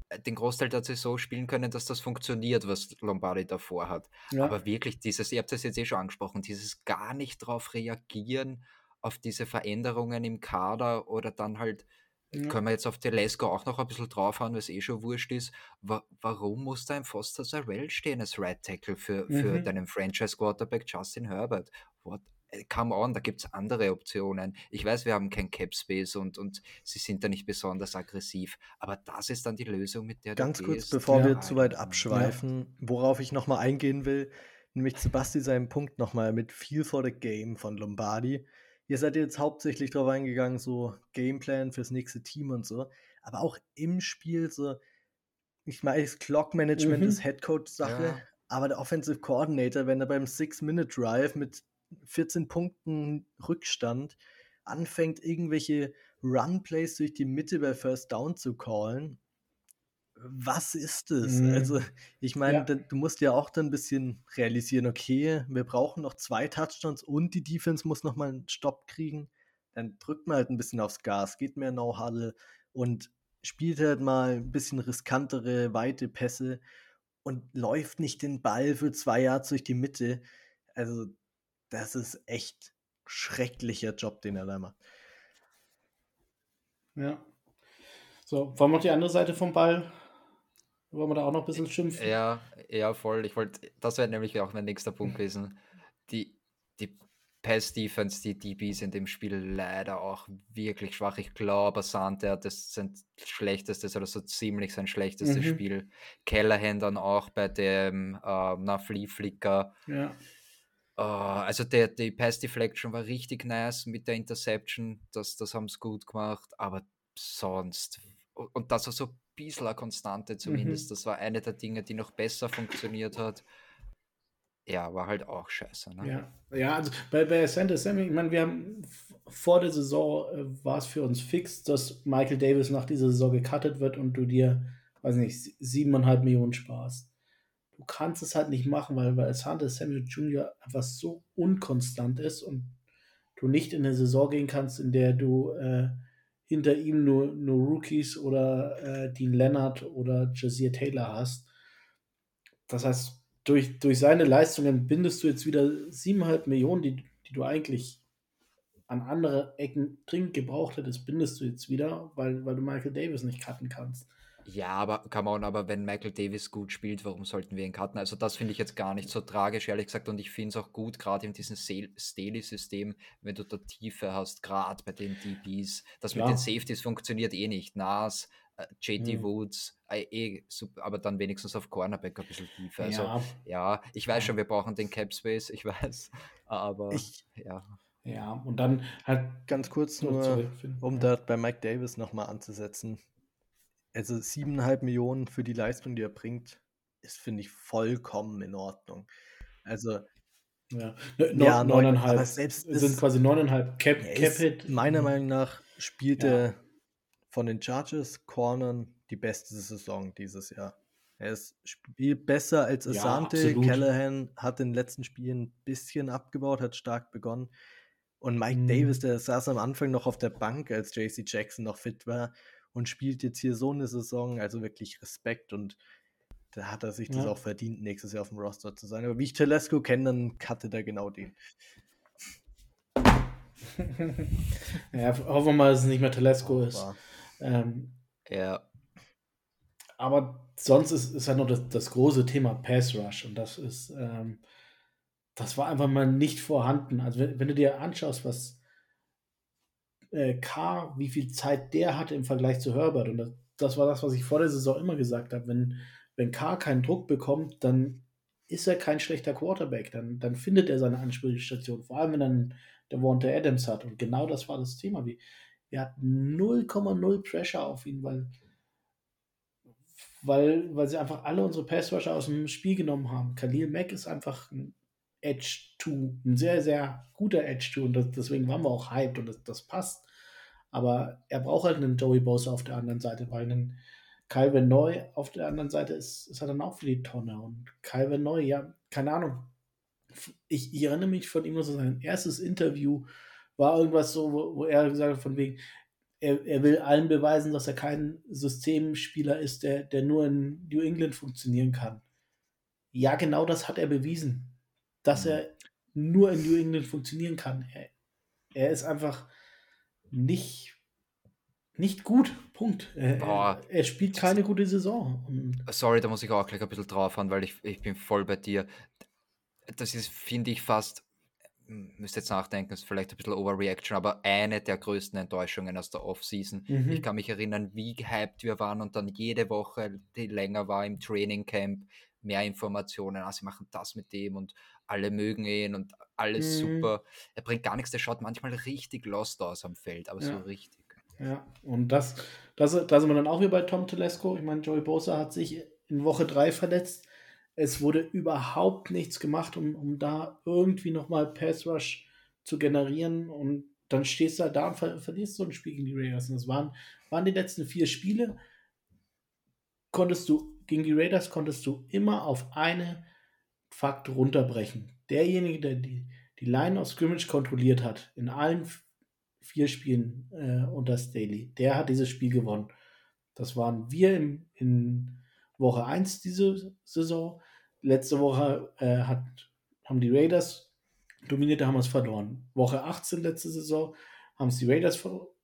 äh, den Großteil der Saison spielen können, dass das funktioniert, was Lombardi davor hat. Ja. Aber wirklich dieses, ihr habt das jetzt eh schon angesprochen, dieses gar nicht drauf reagieren, auf diese Veränderungen im Kader oder dann halt ja. können wir jetzt auf Telesco auch noch ein bisschen draufhauen, was eh schon wurscht ist. Wa warum muss da ein Foster Sarell stehen als Right Tackle für, für mhm. deinen Franchise-Quarterback Justin Herbert? What? Äh, come on, da gibt es andere Optionen. Ich weiß, wir haben kein Cap Space und, und sie sind da nicht besonders aggressiv, aber das ist dann die Lösung, mit der Ganz du kurz, gehst. bevor ja. wir zu weit abschweifen, ja. worauf ich nochmal eingehen will, nämlich zu Basti seinen Punkt nochmal mit Feel for the Game von Lombardi. Ihr seid jetzt hauptsächlich darauf eingegangen, so Gameplan fürs nächste Team und so, aber auch im Spiel so, ich meine, Clock Management mhm. ist Headcoach-Sache, ja. aber der Offensive Coordinator, wenn er beim Six-Minute-Drive mit 14 Punkten Rückstand anfängt, irgendwelche Run-Plays durch die Mitte bei First Down zu callen, was ist das? Mhm. Also, ich meine, ja. du musst ja auch dann ein bisschen realisieren, okay, wir brauchen noch zwei Touchdowns und die Defense muss nochmal einen Stopp kriegen. Dann drückt man halt ein bisschen aufs Gas, geht mehr No-Huddle und spielt halt mal ein bisschen riskantere, weite Pässe und läuft nicht den Ball für zwei Jahre durch die Mitte. Also, das ist echt schrecklicher Job, den er da macht. Ja. So, wollen wir die andere Seite vom Ball? Wollen wir da auch noch ein bisschen schimpfen? Ja, ja, voll. Ich wollte, das wäre nämlich auch mein nächster Punkt gewesen. Die, die Pass-Defense, die DBs in dem Spiel leider auch wirklich schwach. Ich glaube, Sante hat das sein schlechtestes oder so ziemlich sein schlechtestes mhm. Spiel. Callahan dann auch bei dem äh, na, Flea Flicker. Ja. Uh, also der, die Pass Deflection war richtig nice mit der Interception, das, das haben sie gut gemacht, aber sonst, und das war so ein bisschen eine Konstante zumindest, mhm. das war eine der Dinge, die noch besser funktioniert hat. Ja, war halt auch scheiße. Ne? Ja. ja, also bei, bei Santa Sammy, ich meine, wir haben vor der Saison äh, war es für uns fix, dass Michael Davis nach dieser Saison gecuttet wird und du dir, weiß nicht, siebeneinhalb Millionen sparst du kannst es halt nicht machen, weil, weil Asante Samuel Jr. einfach so unkonstant ist und du nicht in eine Saison gehen kannst, in der du äh, hinter ihm nur, nur Rookies oder äh, Dean Leonard oder Jazir Taylor hast. Das heißt, durch, durch seine Leistungen bindest du jetzt wieder siebeneinhalb Millionen, die, die du eigentlich an andere Ecken dringend gebraucht hättest, bindest du jetzt wieder, weil, weil du Michael Davis nicht cutten kannst. Ja, aber come on, aber wenn Michael Davis gut spielt, warum sollten wir ihn cutten? Also das finde ich jetzt gar nicht so tragisch, ehrlich gesagt. Und ich finde es auch gut, gerade in diesem Staley-System, wenn du da Tiefe hast, gerade bei den DBs. Das ja. mit den Safeties funktioniert eh nicht. Nas, äh, JT mhm. Woods, äh, eh, super, aber dann wenigstens auf Cornerback ein bisschen tiefer. Also ja, ja ich weiß schon, wir brauchen den Cap Space, ich weiß, aber ich, ja. Ja, und dann halt ganz kurz nur, um ja. da bei Mike Davis nochmal anzusetzen also siebeneinhalb Millionen für die Leistung, die er bringt, ist, finde ich, vollkommen in Ordnung. Also, ja, ne, ja neuneinhalb. selbst sind quasi neuneinhalb Cap, Cap Hit. Meiner mhm. Meinung nach spielt ja. er von den Chargers Cornern die beste Saison dieses Jahr. Er ist spielt besser als Asante. Ja, Callahan hat in den letzten Spielen ein bisschen abgebaut, hat stark begonnen. Und Mike mhm. Davis, der saß am Anfang noch auf der Bank, als JC Jackson noch fit war und spielt jetzt hier so eine Saison, also wirklich Respekt und da hat er sich das auch verdient, nächstes Jahr auf dem Roster zu sein. Aber wie ich Telesco kenne, dann cuttet er genau den. ja, hoffen wir mal, dass es nicht mehr Telesco ist. Ähm, ja. Aber sonst ist, ist halt noch das, das große Thema Pass Rush und das ist, ähm, das war einfach mal nicht vorhanden. Also wenn, wenn du dir anschaust, was äh, K, wie viel Zeit der hatte im Vergleich zu Herbert. Und das, das war das, was ich vor der Saison immer gesagt habe. Wenn, wenn K keinen Druck bekommt, dann ist er kein schlechter Quarterback. Dann, dann findet er seine Anspielstation. Vor allem, wenn dann der Walter Adams hat. Und genau das war das Thema. Wir, wir hatten 0,0 Pressure auf ihn, weil, weil, weil sie einfach alle unsere Passrusher aus dem Spiel genommen haben. Khalil Mack ist einfach ein Edge 2, ein sehr, sehr guter Edge 2 und das, deswegen waren wir auch hyped und das, das passt. Aber er braucht halt einen Joey Bosa auf der anderen Seite, weil ein Calvin Neu auf der anderen Seite ist, ist er dann auch für die Tonne. Und Calvin Neu, ja, keine Ahnung. Ich, ich erinnere mich von ihm, so sein erstes Interview war irgendwas so, wo, wo er gesagt hat, von wegen, er, er, will allen beweisen, dass er kein Systemspieler ist, der, der nur in New England funktionieren kann. Ja, genau das hat er bewiesen dass mhm. er nur in New England funktionieren kann. Er, er ist einfach nicht, nicht gut. Punkt. Er, er, er spielt keine gute Saison. Sorry, da muss ich auch gleich ein bisschen drauf an, weil ich, ich bin voll bei dir. Das ist, finde ich, fast, müsste jetzt nachdenken, ist vielleicht ein bisschen Overreaction, aber eine der größten Enttäuschungen aus der Offseason. Mhm. Ich kann mich erinnern, wie gehypt wir waren und dann jede Woche, die länger war im Trainingcamp, mehr Informationen. Ah, sie machen das mit dem und alle mögen ihn und alles Mhm. super. Er bringt gar nichts, der schaut manchmal richtig lost aus am Feld, aber so Ja. richtig. Ja, und das, das, da sind wir dann auch wieder bei Tom Telesco. Ich meine, Joey Bosa hat sich in Woche 3 verletzt. Es wurde überhaupt nichts gemacht, um, um da irgendwie nochmal Pass Rush zu generieren. Und dann stehst du halt da und ver verlierst so ein Spiel gegen die Raiders. Und das waren, waren die letzten vier Spiele. Konntest du, gegen die Raiders konntest du immer auf eine Fakt runterbrechen. Derjenige, der die, die Line of Scrimmage kontrolliert hat, in allen vier Spielen äh, unter Staley, der hat dieses Spiel gewonnen. Das waren wir im, in Woche 1 diese Saison. Letzte Woche äh, hat, haben die Raiders dominiert, da haben wir es verloren. Woche 18 letzte Saison haben es die Raiders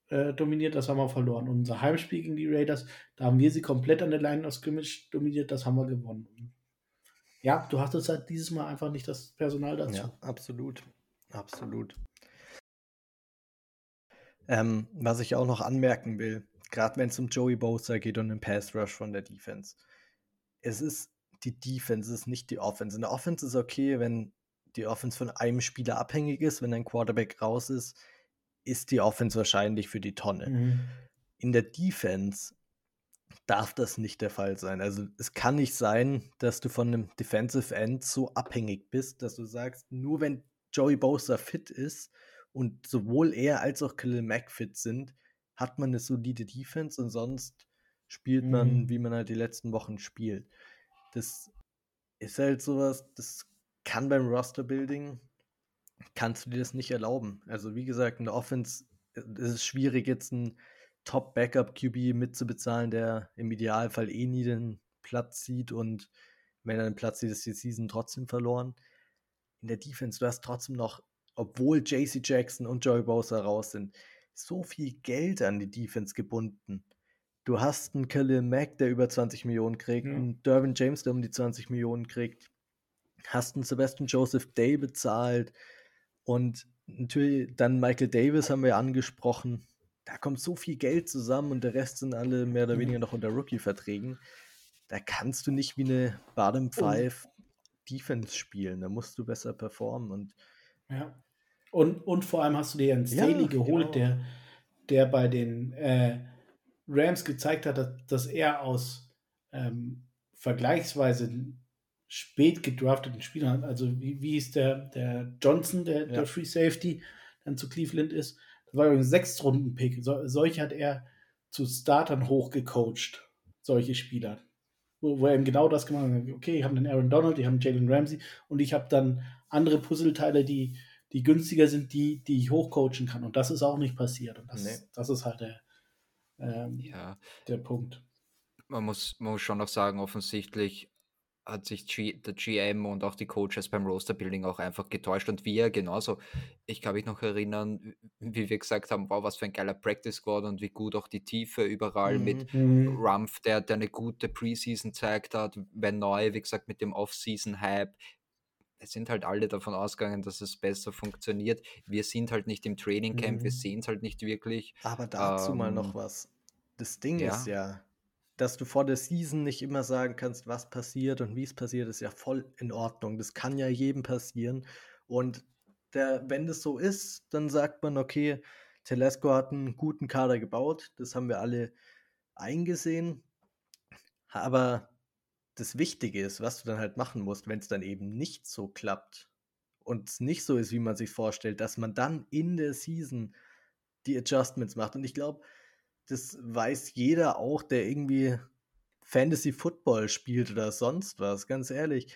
äh, dominiert, das haben wir verloren. Unser Heimspiel gegen die Raiders, da haben wir sie komplett an der Line of Scrimmage dominiert, das haben wir gewonnen. Ja, du hattest halt dieses Mal einfach nicht das Personal dazu. Ja, absolut. Absolut. Ähm, was ich auch noch anmerken will, gerade wenn es um Joey Bosa geht und den Pass Rush von der Defense. Es ist die Defense, es ist nicht die Offense. In der Offense ist okay, wenn die Offense von einem Spieler abhängig ist, wenn ein Quarterback raus ist, ist die Offense wahrscheinlich für die Tonne. Mhm. In der Defense darf das nicht der Fall sein. Also es kann nicht sein, dass du von einem Defensive End so abhängig bist, dass du sagst, nur wenn Joey Bosa fit ist und sowohl er als auch Khalil Mack fit sind, hat man eine solide Defense und sonst spielt man, Mhm. wie man halt die letzten Wochen spielt. Das ist halt sowas, das kann beim Roster-Building, kannst du dir das nicht erlauben. Also wie gesagt, in der Offense äh, ist es schwierig, jetzt einen Top-Backup-QB mitzubezahlen, der im Idealfall eh nie den Platz sieht und wenn er den Platz sieht, ist die Season trotzdem verloren. In der Defense, du hast trotzdem noch, obwohl JC Jackson und Joey Bosa raus sind, so viel Geld an die Defense gebunden. Du hast einen Khalil Mack, der über 20 Millionen kriegt, Ja. einen Dervin James, der um die 20 Millionen kriegt, hast einen Sebastian Joseph Day bezahlt und natürlich dann Michael Davis haben wir angesprochen. Da kommt so viel Geld zusammen und der Rest sind alle mehr oder Mhm. weniger noch unter Rookie-Verträgen. Da kannst du nicht wie eine Bottom Five Defense spielen. Da musst du besser performen und Ja. Und, und vor allem hast du dir einen Ja, Staley geholt, genau. der, der bei den äh, Rams gezeigt hat, dass, dass er aus ähm, vergleichsweise spät gedrafteten Spielern, also wie, wie ist der, der Johnson, der, Ja. der Free Safety, dann zu Cleveland ist, das war ein Sechstrunden-Pick. So, solche hat er zu Startern hochgecoacht, solche Spieler. Wo, wo er eben genau das gemacht hat. Okay, ich habe einen Aaron Donald, ich habe einen Jalen Ramsey und ich habe dann andere Puzzleteile, die, die günstiger sind, die, die ich hochcoachen kann. Und das ist auch nicht passiert. Und das, Nee. das ist halt der, ähm, Ja, der Punkt. man muss, man muss schon noch sagen, offensichtlich hat sich G, der GM und auch die Coaches beim Roster-Building auch einfach getäuscht und wir genauso. Ich kann mich noch erinnern, wie wir gesagt haben, wow, was für ein geiler Practice Squad und wie gut auch die Tiefe überall mit Mhm. Mhm. Rumpf, der, der eine gute Preseason zeigt hat, wenn neu, wie gesagt, mit dem Off-Season-Hype. Es sind halt alle davon ausgegangen, dass es besser funktioniert. Wir sind halt nicht im Training Camp, wir Mhm. sehen es halt nicht wirklich. Aber dazu mal noch Ähm, was. Das Ding ja. ist ja, dass du vor der Season nicht immer sagen kannst, was passiert und wie es passiert, ist ja voll in Ordnung. Das kann ja jedem passieren. Und der, wenn das so ist, dann sagt man, okay, Telesco hat einen guten Kader gebaut. Das haben wir alle eingesehen. Aber das Wichtige ist, was du dann halt machen musst, wenn es dann eben nicht so klappt und es nicht so ist, wie man sich vorstellt, dass man dann in der Season die Adjustments macht. Und ich glaube, das weiß jeder auch, der irgendwie Fantasy Football spielt oder sonst was. Ganz ehrlich,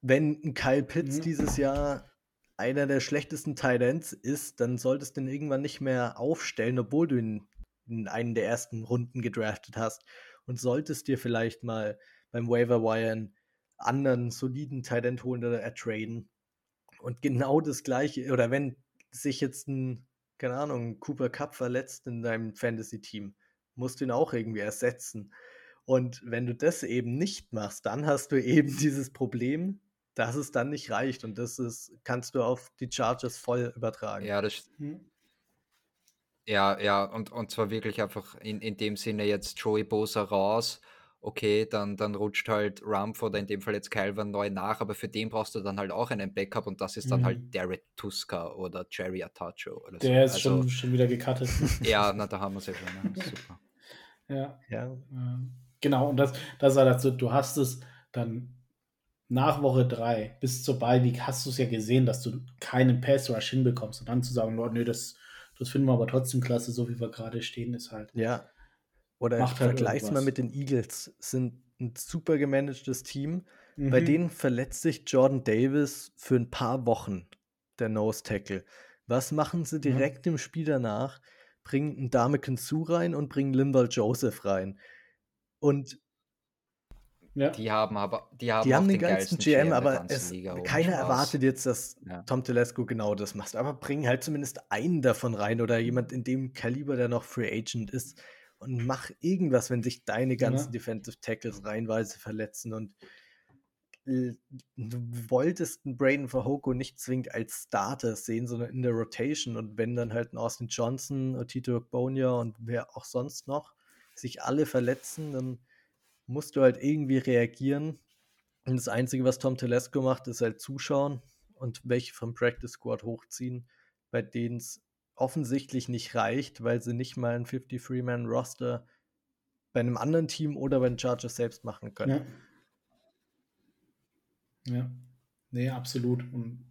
wenn ein Kyle Pitts Mhm. dieses Jahr einer der schlechtesten Tight Ends ist, dann solltest du ihn irgendwann nicht mehr aufstellen, obwohl du ihn in einen der ersten Runden gedraftet hast und solltest dir vielleicht mal beim Waiver Wire einen anderen soliden Tight End holen oder ertraden. Und genau das gleiche, oder wenn sich jetzt ein keine Ahnung, Cooper Cup verletzt in deinem Fantasy-Team. Musst ihn auch irgendwie ersetzen. Und wenn du das eben nicht machst, dann hast du eben dieses Problem, dass es dann nicht reicht. Und das ist, kannst du auf die Chargers voll übertragen. Ja, das, Hm. ja, ja, und, und zwar wirklich einfach in, in dem Sinne jetzt Joey Bosa raus. Okay, dann, dann rutscht halt Rumpf oder in dem Fall jetzt Calvin neu nach, aber für den brauchst du dann halt auch einen Backup und das ist dann halt Mhm. Derek Tuska oder Jerry Atacho oder so. Der ist also, schon, schon wieder gecuttet. Ja, na, da haben wir es ja schon. Ne? Super. ja. Ja, Ähm, Genau, und das, das war dazu, du hast es dann nach Woche 3 bis zur Bye Week hast du es ja gesehen, dass du keinen Pass Rush hinbekommst und dann zu sagen, oh, nö, das, das finden wir aber trotzdem klasse, so wie wir gerade stehen, ist halt. ja. Oder Macht halt vergleich's mal mit den Eagles. Sind ein super gemanagtes Team. Bei Mhm. denen verletzt sich Jordan Davis für ein paar Wochen, der Nose Tackle. Was machen sie direkt im Spiel danach? Bringen einen Dame Su rein und bringen Limbal Joseph rein. Und ja. Die haben aber, die haben, die haben den geilsten GM, aber ganzen es, Liga, keiner Spaß. erwartet jetzt, dass Ja. Tom Telesco genau das macht. Aber bring halt zumindest einen davon rein oder jemand in dem Kaliber, der noch Free Agent ist. Und mach irgendwas, wenn sich deine ganzen Ja. Defensive Tackles reihenweise verletzen. Und du wolltest einen Braden Verhoco nicht zwingend als Starter sehen, sondern in der Rotation. Und wenn dann halt ein Austin Johnson, Otito Bonia und wer auch sonst noch sich alle verletzen, dann musst du halt irgendwie reagieren. Und das Einzige, was Tom Telesco macht, ist halt zuschauen und welche vom Practice Squad hochziehen, bei denen es offensichtlich nicht reicht, weil sie nicht mal ein 53-Man-Roster bei einem anderen Team oder bei den Chargers selbst machen können. Ja. Ja. Nee, absolut. Und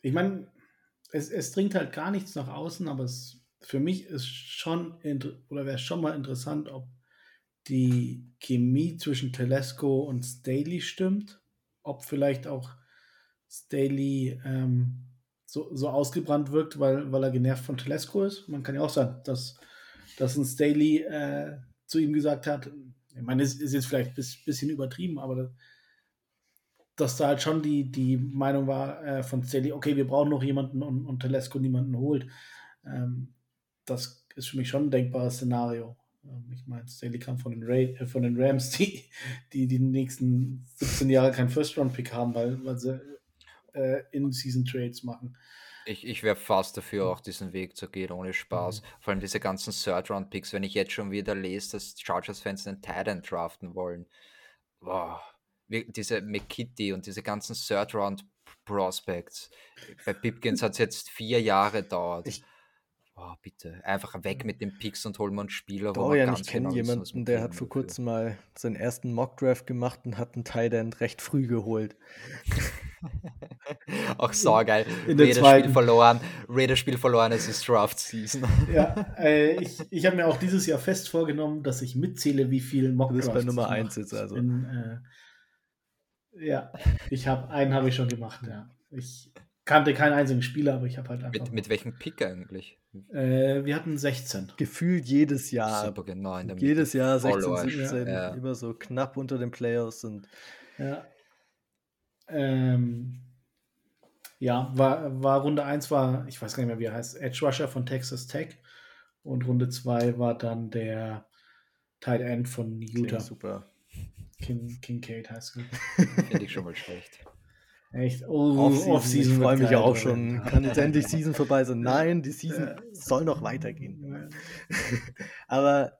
ich meine, es, es dringt halt gar nichts nach außen, aber es für mich ist schon oder wäre schon mal interessant, ob die Chemie zwischen Telesco und Staley stimmt, ob vielleicht auch Staley ähm, so, so ausgebrannt wirkt, weil, weil er genervt von Telesco ist. Man kann ja auch sagen, dass, dass ein Staley äh, zu ihm gesagt hat, ich meine, es ist jetzt vielleicht ein bis- bisschen übertrieben, aber das, dass da halt schon die, die Meinung war äh, von Staley, okay, wir brauchen noch jemanden und, und Telesco niemanden holt. Ähm, das ist für mich schon ein denkbares Szenario. Ähm, ich meine, Staley kam von den, Ray, äh, von den Rams, die, die die nächsten 17 Jahre keinen First-Round-Pick haben, weil, weil sie äh, In-Season-Trades machen. Ich, ich wäre fast dafür, auch diesen Weg zu gehen, ohne Spaß. Vor allem diese ganzen Third-Round-Picks, wenn ich jetzt schon wieder lese, dass Chargers-Fans einen Titan draften wollen. Wow. Wie- Diese McKitty und diese ganzen Third-Round-Prospects. Bei Pipkins hat es jetzt vier Jahre dauert. Ich- oh, bitte, einfach weg mit den Picks und holen wir einen Spieler, wo Dorian, ganz ich kenne genau wissen, jemanden, der hat vor kurzem mal seinen ersten Mock-Draft gemacht und hat einen Tight End recht früh geholt. Auch saugeil. in der Raiders-Spiel zweiten. verloren. Raiders-Spiel verloren, es ist Draft-Season. Ja, äh, ich, ich habe mir auch dieses Jahr fest vorgenommen, dass ich mitzähle, wie viel Mock Du bist bei Drafts Nummer ich eins mache. jetzt also. Bin, äh, ja, ich habe einen habe ich schon gemacht. Ja, ich kannte keinen einzigen Spieler, aber ich habe halt einfach. Mit, mit welchem Pick eigentlich? äh, wir hatten 16. Gefühlt jedes Jahr. Super genau in der Jedes Mitte. Jahr Voll 16, Arsch. 17, Ja. immer so knapp unter den Playoffs und Ja. Ähm, ja, war, war Runde 1 war, ich weiß gar nicht mehr, wie er heißt, Edge Rusher von Texas Tech. Und Runde 2 war dann der Tight End von klingt Utah. super. King, Kincaid heißt er. Finde ich schon mal schlecht. Echt? Oh, Off-Season, Off-Season ich freue mich auch oder? schon. Kann jetzt endlich Season vorbei sein? Nein, die Season Äh, soll noch weitergehen. Aber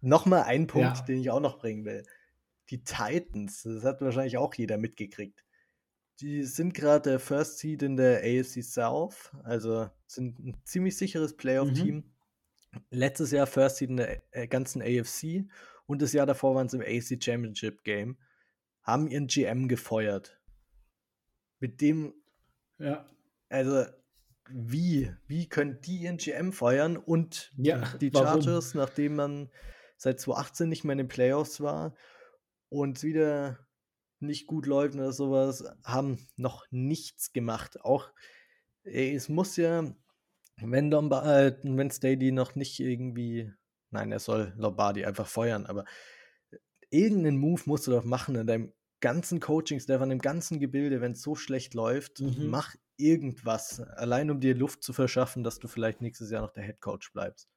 nochmal ein Punkt, Ja. den ich auch noch bringen will. Die Titans, das hat wahrscheinlich auch jeder mitgekriegt. Die sind gerade der First Seed in der AFC South, also sind ein ziemlich sicheres Playoff-Team. Letztes Jahr First Seed in der äh, ganzen AFC und das Jahr davor waren sie im AFC Championship Game. Haben ihren GM gefeuert. Mit dem Ja, also, wie? Wie können die ihren GM feuern und Ja, die warum? Chargers, nachdem man seit 2018 nicht mehr in den Playoffs war und wieder nicht gut läuft oder sowas, haben noch nichts gemacht. Auch ey, es muss ja, wenn, Lomba äh, wenn Staley noch nicht irgendwie, nein, er soll Lombardi einfach feuern, aber irgendeinen Move musst du doch machen in deinem ganzen Coachings, der von dem ganzen Gebilde, wenn es so schlecht läuft, mhm. mach irgendwas, allein um dir Luft zu verschaffen, dass du vielleicht nächstes Jahr noch der Head Coach bleibst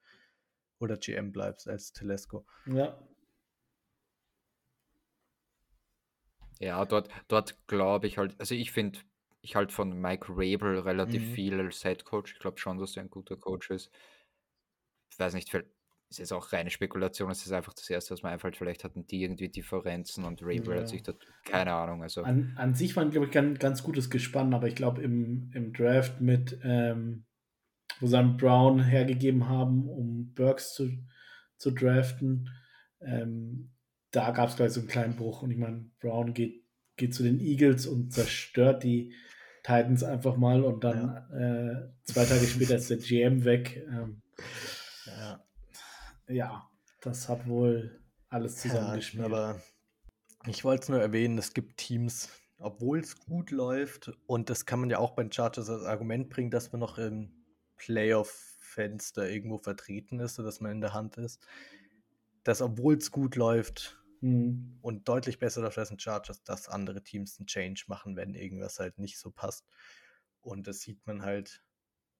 oder GM bleibst als Telesco. Ja. Ja, dort, dort glaube ich halt, also ich finde, ich halt von Mike Rabel relativ mhm. viel als Head Coach. Ich glaube schon, dass er ein guter Coach ist. Ich weiß nicht, ist jetzt auch reine Spekulation, es ist einfach das Erste, was mir einfällt. Vielleicht hatten die irgendwie Differenzen und Rabel ja. hat sich da, keine Ahnung. Also. An, an sich waren, glaube ich, ganz, ganz gutes Gespann, aber ich glaube, im, im Draft mit, ähm, wo sie dann Brown hergegeben haben, um Burks zu, zu draften, ähm, da gab es gleich so einen kleinen Bruch. Und ich meine, Brown geht, geht zu den Eagles und zerstört die Titans einfach mal und dann ja. äh, zwei Tage später ist der GM weg. Ähm, ja ja, das hat wohl alles zusammengespielt. Ja, aber ich wollte es nur erwähnen, es gibt Teams, obwohl es gut läuft, und das kann man ja auch bei den Chargers als Argument bringen, dass man noch im Playoff-Fenster irgendwo vertreten ist, sodass man in der Hand ist, dass obwohl es gut läuft mhm. und deutlich besser läuft als den Chargers, dass andere Teams einen Change machen, wenn irgendwas halt nicht so passt. Und das sieht man halt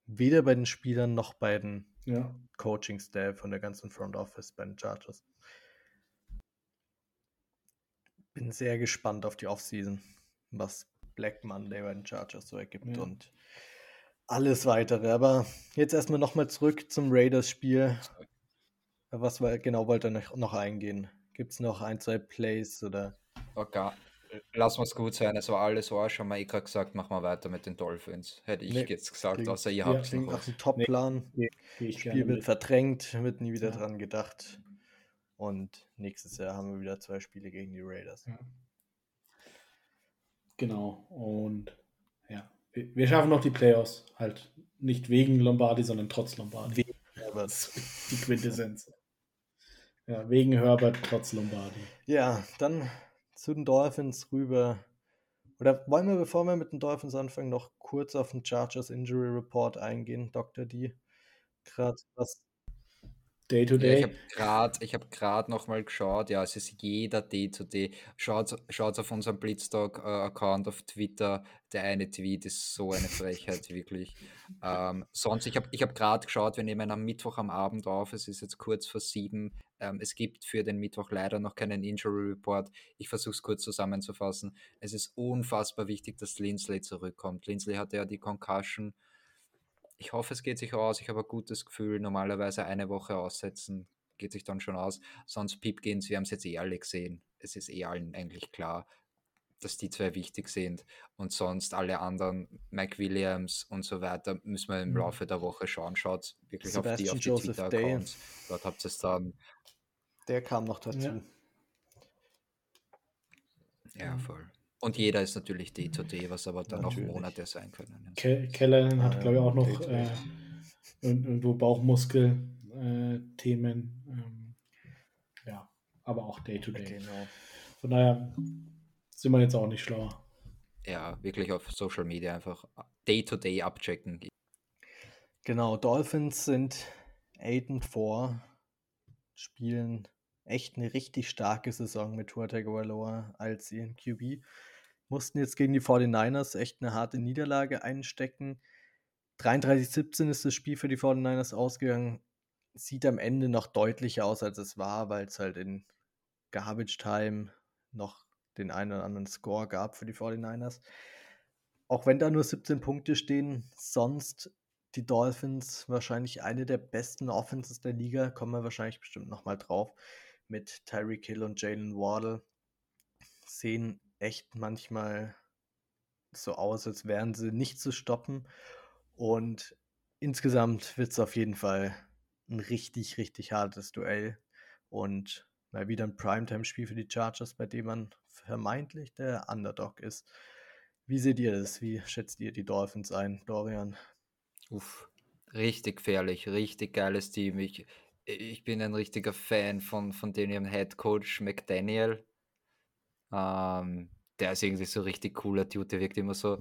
weder bei den Spielern noch bei den ja. Coaching-Staff von der ganzen Front Office bei den Chargers. Bin sehr gespannt auf die Offseason, was Black Monday bei den Chargers so ergibt ja. und alles weitere. Aber jetzt erstmal nochmal zurück zum Raiders-Spiel. Was genau wollt ihr noch eingehen? Gibt es noch ein, zwei Plays oder? Okay lass uns gut sein. Es war alles Arsch, haben wir eh gerade gesagt, machen wir weiter mit den Dolphins. Hätte ich nee, jetzt gesagt, klingt, außer ihr habt ja, noch nach einem Top-Plan. Nee, nee, Spiel wird verdrängt, wird nie wieder ja. dran gedacht. Und nächstes Jahr haben wir wieder zwei Spiele gegen die Raiders. Ja. Genau. Und ja, wir schaffen noch die Playoffs. Halt nicht wegen Lombardi, sondern trotz Lombardi. Wegen. Die Quintessenz. Ja, wegen Herbert trotz Lombardi. Ja, dann zu den Dolphins rüber. Oder wollen wir, bevor wir mit den Dolphins anfangen, noch kurz auf den Chargers Injury Report eingehen, Dr. D? Gerade was Day to Day. Ja, ich habe gerade hab nochmal geschaut, ja, es ist jeder Day to Day. Schaut, schaut auf unserem Blitztalk-Account auf Twitter, der eine Tweet ist so eine Frechheit, wirklich. Ähm, sonst, ich habe ich hab gerade geschaut, wir nehmen am Mittwoch am Abend auf, es ist jetzt kurz vor sieben. Ähm, es gibt für den Mittwoch leider noch keinen Injury Report. Ich versuche es kurz zusammenzufassen. Es ist unfassbar wichtig, dass Linsley zurückkommt. Linsley hatte ja die Concussion ich hoffe, es geht sich aus. Ich habe ein gutes Gefühl. Normalerweise eine Woche aussetzen geht sich dann schon aus. Sonst Pipkins, wir haben es jetzt eh alle gesehen. Es ist eh allen eigentlich klar, dass die zwei wichtig sind. Und sonst alle anderen, Mike Williams und so weiter, müssen wir im mhm. Laufe der Woche schauen. Schaut wirklich Sebastian auf die, auf die Twitter-Accounts. Dort habt ihr es dann. Der kam noch dazu. Ja, ja voll. Und jeder ist natürlich D2D, was aber dann natürlich. auch Monate sein können. Ke Keller hat, glaube ich, auch noch äh, irgendwo Bauchmuskel-Themen. Äh, ähm, ja, aber auch Day-to-Day. -Day. Genau. Von daher sind wir jetzt auch nicht schlauer. Ja, wirklich auf Social Media einfach Day-to-Day -Day abchecken. Genau, Dolphins sind 8 and 4, spielen echt eine richtig starke Saison mit Tua Tagovailoa als ihren QB mussten jetzt gegen die 49ers echt eine harte Niederlage einstecken. 33-17 ist das Spiel für die 49ers ausgegangen. Sieht am Ende noch deutlicher aus, als es war, weil es halt in Garbage Time noch den einen oder anderen Score gab für die 49ers. Auch wenn da nur 17 Punkte stehen, sonst die Dolphins wahrscheinlich eine der besten Offenses der Liga, kommen wir wahrscheinlich bestimmt nochmal drauf, mit Tyreek Hill und Jalen Wardle. Sehen echt manchmal so aus, als wären sie nicht zu stoppen. Und insgesamt wird es auf jeden Fall ein richtig, richtig hartes Duell. Und mal wieder ein Primetime-Spiel für die Chargers, bei dem man vermeintlich der Underdog ist. Wie seht ihr das? Wie schätzt ihr die Dolphins ein, Dorian? Uff, richtig gefährlich, richtig geiles Team. Ich, ich bin ein richtiger Fan von, von dem Head Coach McDaniel. Ähm, der ist irgendwie so richtig cooler Dude, der wirkt immer so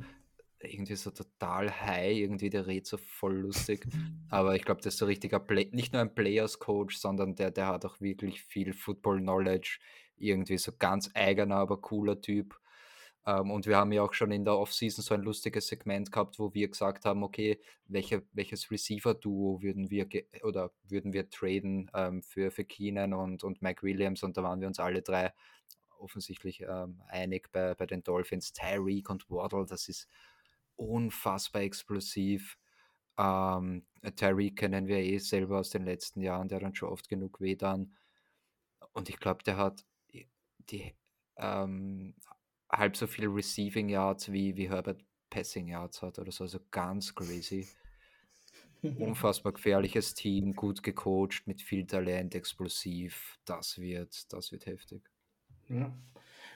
irgendwie so total high, irgendwie der redet so voll lustig. Aber ich glaube, der ist so richtiger Play nicht nur ein Players Coach, sondern der, der hat auch wirklich viel Football Knowledge. Irgendwie so ganz eigener, aber cooler Typ. Ähm, und wir haben ja auch schon in der Offseason so ein lustiges Segment gehabt, wo wir gesagt haben, okay, welche, welches Receiver-Duo würden wir oder würden wir traden ähm, für, für Keenan und, und Mike Williams und da waren wir uns alle drei offensichtlich ähm, einig bei, bei den Dolphins. Tyreek und Waddle, das ist unfassbar explosiv. Ähm, Tyreek kennen wir eh selber aus den letzten Jahren, der dann schon oft genug weh dann. Und ich glaube, der hat die ähm, halb so viel Receiving Yards wie, wie Herbert Passing Yards hat oder so. Also ganz crazy. Unfassbar gefährliches Team, gut gecoacht, mit viel Talent, explosiv. Das wird, das wird heftig. Ja,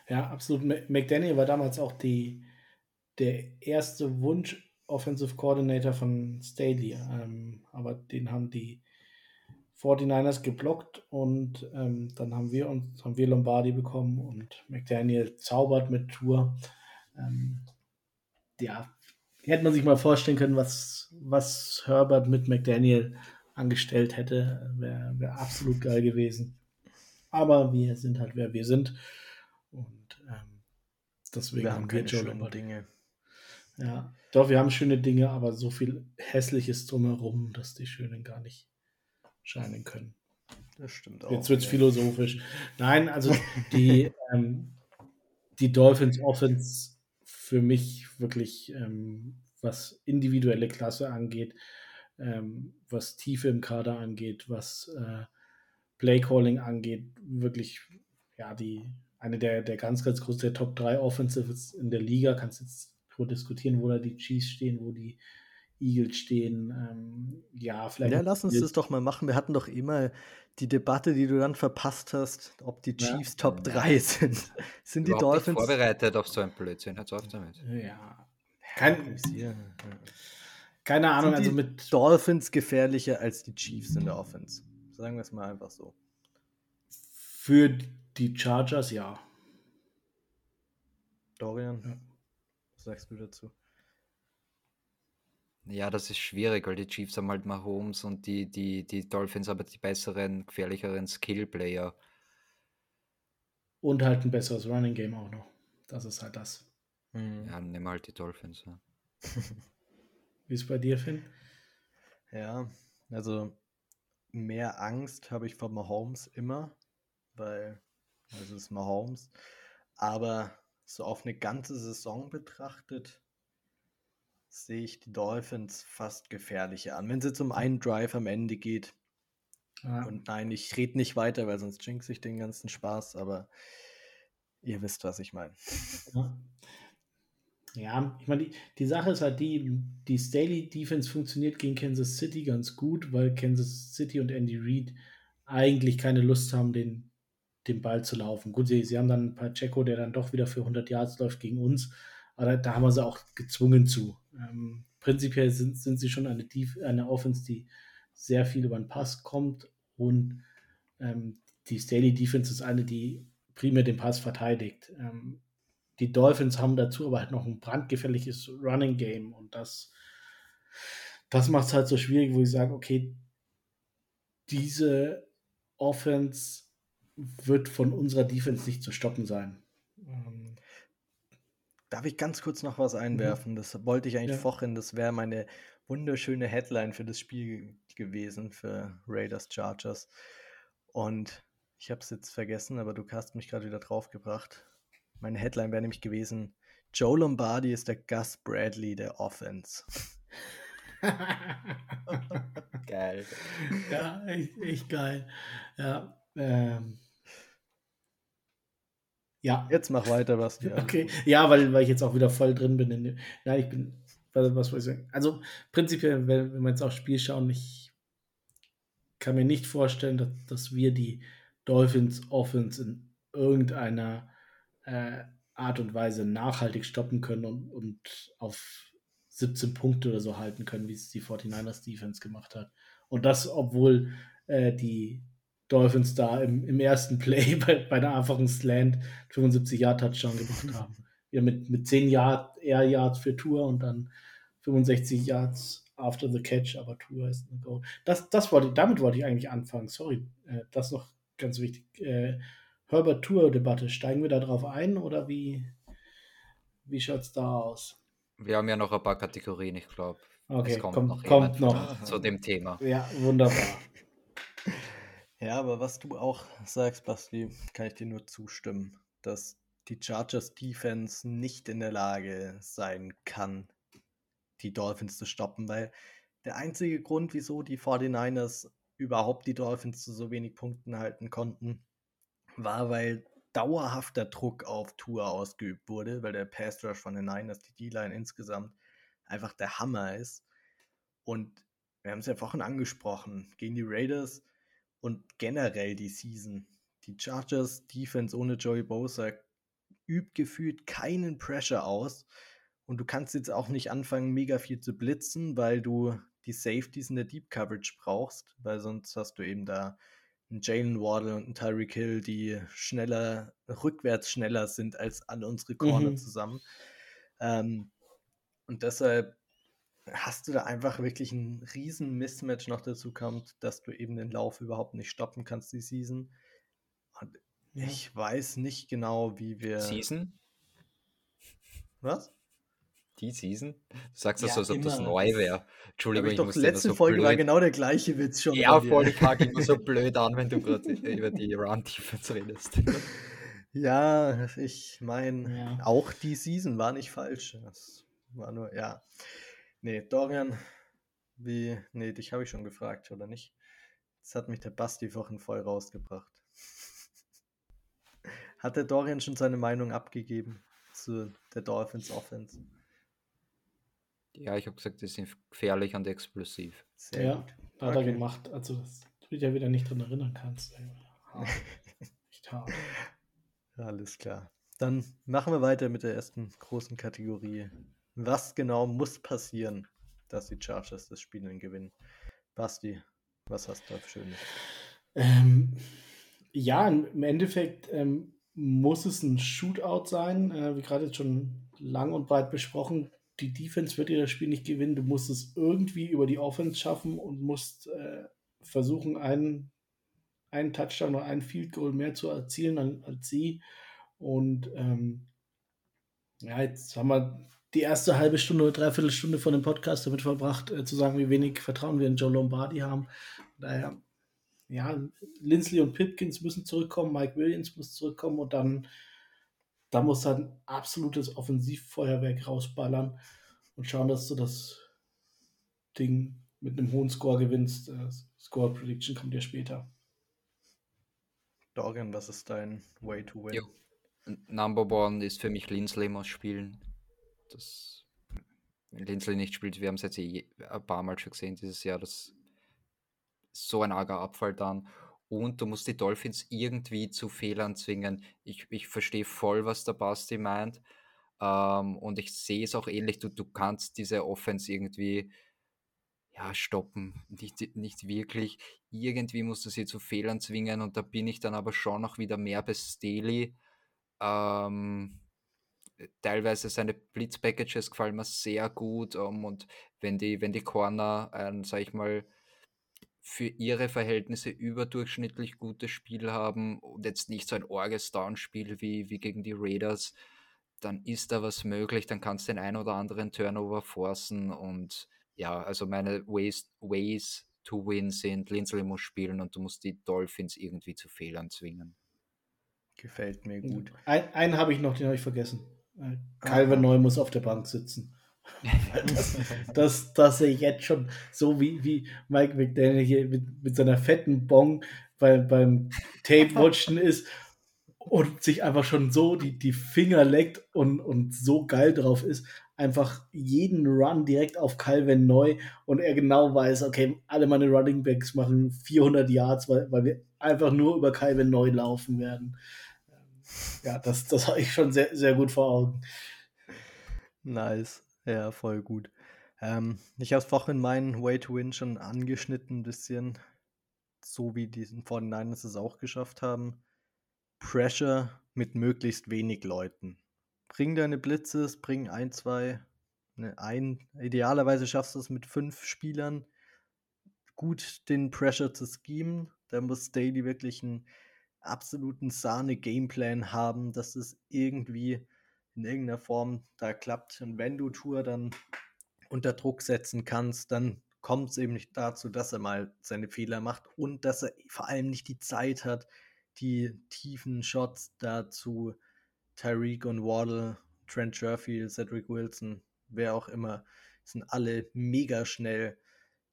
ja absolut. McDaniel war damals auch die, der erste Wunsch Offensive Coordinator von Staley. Ähm, aber den haben die 49ers geblockt und ähm, dann haben wir uns, haben wir Lombardi bekommen und McDaniel zaubert mit Tour. Ähm, ja, hätte man sich mal vorstellen können, was, was Herbert mit McDaniel angestellt hätte. Wäre wär absolut geil gewesen. Aber wir sind halt, wer wir sind. Und ähm, deswegen wir haben wir Joe Lombardi. Dinge. Ja, doch, wir haben schöne Dinge, aber so viel Hässliches drumherum, dass die Schönen gar nicht scheinen können. Das stimmt auch. Jetzt wird es philosophisch. Nein, also die, ähm, die Dolphins Offense für mich wirklich, ähm, was individuelle Klasse angeht, ähm, was Tiefe im Kader angeht, was äh, Playcalling angeht, wirklich, ja, die eine der, der ganz, ganz großen Top 3 Offensives in der Liga. Kannst jetzt diskutieren, wo da die Chiefs stehen, wo die Eagles stehen. Ähm, ja, vielleicht. Ja, lass uns das doch mal machen. Wir hatten doch immer die Debatte, die du dann verpasst hast, ob die Chiefs ja. Top 3 sind. sind die Dolphins. Nicht vorbereitet auf so ein Blödsinn. Hört auf damit. Ja. Kein, keine Ahnung, sind also mit. Dolphins gefährlicher als die Chiefs in der Offense. Sagen wir es mal einfach so. Für die Chargers, ja. Dorian, ja. was sagst du dazu? Ja, das ist schwierig, weil die Chiefs haben halt Mahomes und die, die, die Dolphins aber die besseren, gefährlicheren Skill-Player. Und halt ein besseres Running Game auch noch. Das ist halt das. Mhm. Ja, nimm halt die Dolphins. Ja. Wie ist bei dir, Finn? Ja, also mehr Angst habe ich vor Mahomes immer, weil es ist Mahomes. Aber so auf eine ganze Saison betrachtet, sehe ich die Dolphins fast gefährlicher an. Wenn es jetzt um einen Drive am Ende geht. Ja. Und nein, ich rede nicht weiter, weil sonst jinx ich den ganzen Spaß, aber ihr wisst, was ich meine. Ja. ja, ich meine, die, die Sache ist halt die, die Staley Defense funktioniert gegen Kansas City ganz gut, weil Kansas City und Andy Reid eigentlich keine Lust haben, den, den Ball zu laufen. Gut, sie, sie haben dann Pacheco, der dann doch wieder für 100 Yards läuft gegen uns, aber da haben wir sie auch gezwungen zu. Ähm, prinzipiell sind, sind sie schon eine, eine Offense, die sehr viel über den Pass kommt und ähm, die Staley Defense ist eine, die primär den Pass verteidigt. Ähm, die Dolphins haben dazu aber halt noch ein brandgefährliches Running Game und das, das macht es halt so schwierig, wo ich sage, okay, diese Offense wird von unserer Defense nicht zu stoppen sein. Ähm, Darf ich ganz kurz noch was mhm. einwerfen? Mhm. Das wollte ich eigentlich ja. vorhin. Das wäre meine wunderschöne Headline für das Spiel gewesen, für Raiders Chargers. Und ich habe es jetzt vergessen, aber du hast mich gerade wieder draufgebracht. Meine Headline wäre nämlich gewesen: Joe Lombardi ist der Gus Bradley der Offense. geil. Ja, echt, echt geil. Ja, ähm, ja. Jetzt mach weiter, was. Ja. Okay. Ja, weil, weil ich jetzt auch wieder voll drin bin. In, ja, ich bin. Was, was soll ich sagen? Also, prinzipiell, wenn, wenn wir jetzt aufs Spiel schauen, ich kann mir nicht vorstellen, dass, dass wir die Dolphins Offense in irgendeiner äh, Art und Weise nachhaltig stoppen können und, und auf 17 Punkte oder so halten können, wie es die 49ers Defense gemacht hat. Und das, obwohl äh, die Dolphins da im, im ersten Play bei, bei einer einfachen Slant 75 Yard Touchdown gemacht haben. Ja, mit, mit 10 Yard, Air Yards für Tour und dann 65 Yards after the catch, aber Tour ist ein Go. Das, das wollte, damit wollte ich eigentlich anfangen. Sorry, äh, das noch ganz wichtig. Äh, Herbert-Tour-Debatte. Steigen wir da drauf ein oder wie, wie schaut es da aus? Wir haben ja noch ein paar Kategorien, ich glaube. Okay, es kommt, kommt, noch, kommt noch. zu dem Thema. Ja, wunderbar. Ja, aber was du auch sagst, Basti, kann ich dir nur zustimmen, dass die Chargers Defense nicht in der Lage sein kann, die Dolphins zu stoppen, weil der einzige Grund, wieso die 49ers überhaupt die Dolphins zu so wenig Punkten halten konnten, war, weil dauerhafter Druck auf Tour ausgeübt wurde, weil der Pass Rush von den Niners, die D-Line insgesamt, einfach der Hammer ist. Und wir haben es ja vorhin angesprochen, gegen die Raiders und generell die Season. Die Chargers Defense ohne Joey Bosa übt gefühlt keinen Pressure aus. Und du kannst jetzt auch nicht anfangen, mega viel zu blitzen, weil du die Safeties in der Deep Coverage brauchst, weil sonst hast du eben da einen Jalen Waddle und einen Tyreek Hill, die schneller, rückwärts schneller sind als alle unsere Corner Mhm. zusammen. Ähm, und deshalb hast du da einfach wirklich einen riesen Mismatch noch dazu kommt, dass du eben den Lauf überhaupt nicht stoppen kannst, die Season. Und Ja. ich weiß nicht genau, wie wir. Season? Was? Die Season? Du sagst das Ja, so, als ob das neu wäre. Entschuldigung, ich ich immer letzte so Folge war blöd. genau der gleiche Witz schon. Ja, voll, ich hake immer so blöd an, wenn du gerade über die Run-Defense redest. Ja, ich meine, Ja. auch die Season war nicht falsch. Das war nur, ja. Nee, Dorian, wie, nee, dich habe ich schon gefragt, oder nicht? Jetzt hat mich der Basti vorhin voll rausgebracht. Hat der Dorian schon seine Meinung abgegeben zu der Dolphins Offense? Ja, ich habe gesagt, die sind gefährlich und explosiv. Sehr Ja, gut. hat er Okay. gemacht. Also, dass du dich ja wieder nicht dran erinnern kannst. Echt hart. Alles klar. Dann machen wir weiter mit der ersten großen Kategorie. Was genau muss passieren, dass die Chargers das Spiel gewinnen? Basti, was hast du da Schönes? Ähm, ja, im Endeffekt ähm, muss es ein Shootout sein, äh, wie gerade jetzt schon lang und breit besprochen. Die Defense wird dir das Spiel nicht gewinnen. Du musst es irgendwie über die Offense schaffen und musst äh, versuchen, einen, einen Touchdown oder einen Field Goal mehr zu erzielen als, als sie. Und ähm, ja, jetzt haben wir die erste halbe Stunde oder dreiviertel Stunde von dem Podcast damit verbracht, äh, zu sagen, wie wenig Vertrauen wir in Joe Lombardi haben. Daher ja, Lindsley und Pipkins müssen zurückkommen, Mike Williams muss zurückkommen und dann, da muss halt ein absolutes Offensivfeuerwerk rausballern und schauen, dass du das Ding mit einem hohen Score gewinnst. Äh, Score Prediction kommt ja später. Dorian, was ist dein Way to win? Jo. Number One ist für mich Lindsley muss spielen. Das, wenn Lindsley nicht spielt, wir haben es jetzt eh ein paar Mal schon gesehen dieses Jahr, das ist so ein arger Abfall dann. Und du musst die Dolphins irgendwie zu Fehlern zwingen. Ich, ich verstehe voll, was der Basti meint. Ähm, und ich sehe es auch ähnlich. Du, du kannst diese Offense irgendwie ja, stoppen. Nicht, nicht wirklich. Irgendwie musst du sie zu Fehlern zwingen. Und da bin ich dann aber schon noch wieder mehr bei Staley. Ähm, teilweise seine Blitz-Packages gefallen mir sehr gut. Um, und wenn die, wenn die Corner ein, sag ich mal, für ihre Verhältnisse überdurchschnittlich gutes Spiel haben und jetzt nicht so ein orges Down-Spiel wie, wie gegen die Raiders, dann ist da was möglich, dann kannst du den ein oder anderen Turnover forcen und ja, also meine Ways, Ways to win sind, Lindsley muss spielen und du musst die Dolphins irgendwie zu Fehlern zwingen. Gefällt mir gut. Ein, einen habe ich noch, den habe ich vergessen. Calvin Neu muss auf der Bank sitzen. das, das, das er jetzt schon so wie, wie Mike McDaniel hier mit, mit seiner fetten Bong bei, beim Tape-Watchen ist und sich einfach schon so die, die Finger leckt und, und so geil drauf ist, einfach jeden Run direkt auf Calvin Neu und er genau weiß, okay, alle meine Running Backs machen 400 Yards, weil, weil wir einfach nur über Calvin Neu laufen werden. Ja, das, das habe ich schon sehr, sehr gut vor Augen. Nice. Ja, voll gut. Ähm, ich habe es vorhin meinen Way to Win schon angeschnitten, ein bisschen. So wie die 49ers es auch geschafft haben. Pressure mit möglichst wenig Leuten. Bring deine Blitzes, bring ein, zwei, ne, ein. Idealerweise schaffst du es mit fünf Spielern, gut den Pressure zu schemen. Da muss Daly wirklich ein absoluten Sahne-Gameplan haben, dass es irgendwie in irgendeiner Form da klappt. Und wenn du Tour dann unter Druck setzen kannst, dann kommt es eben nicht dazu, dass er mal seine Fehler macht und dass er vor allem nicht die Zeit hat, die tiefen Shots dazu Tyreek und Waddle, Trent Sherfield, Cedric Wilson, wer auch immer, sind alle mega schnell,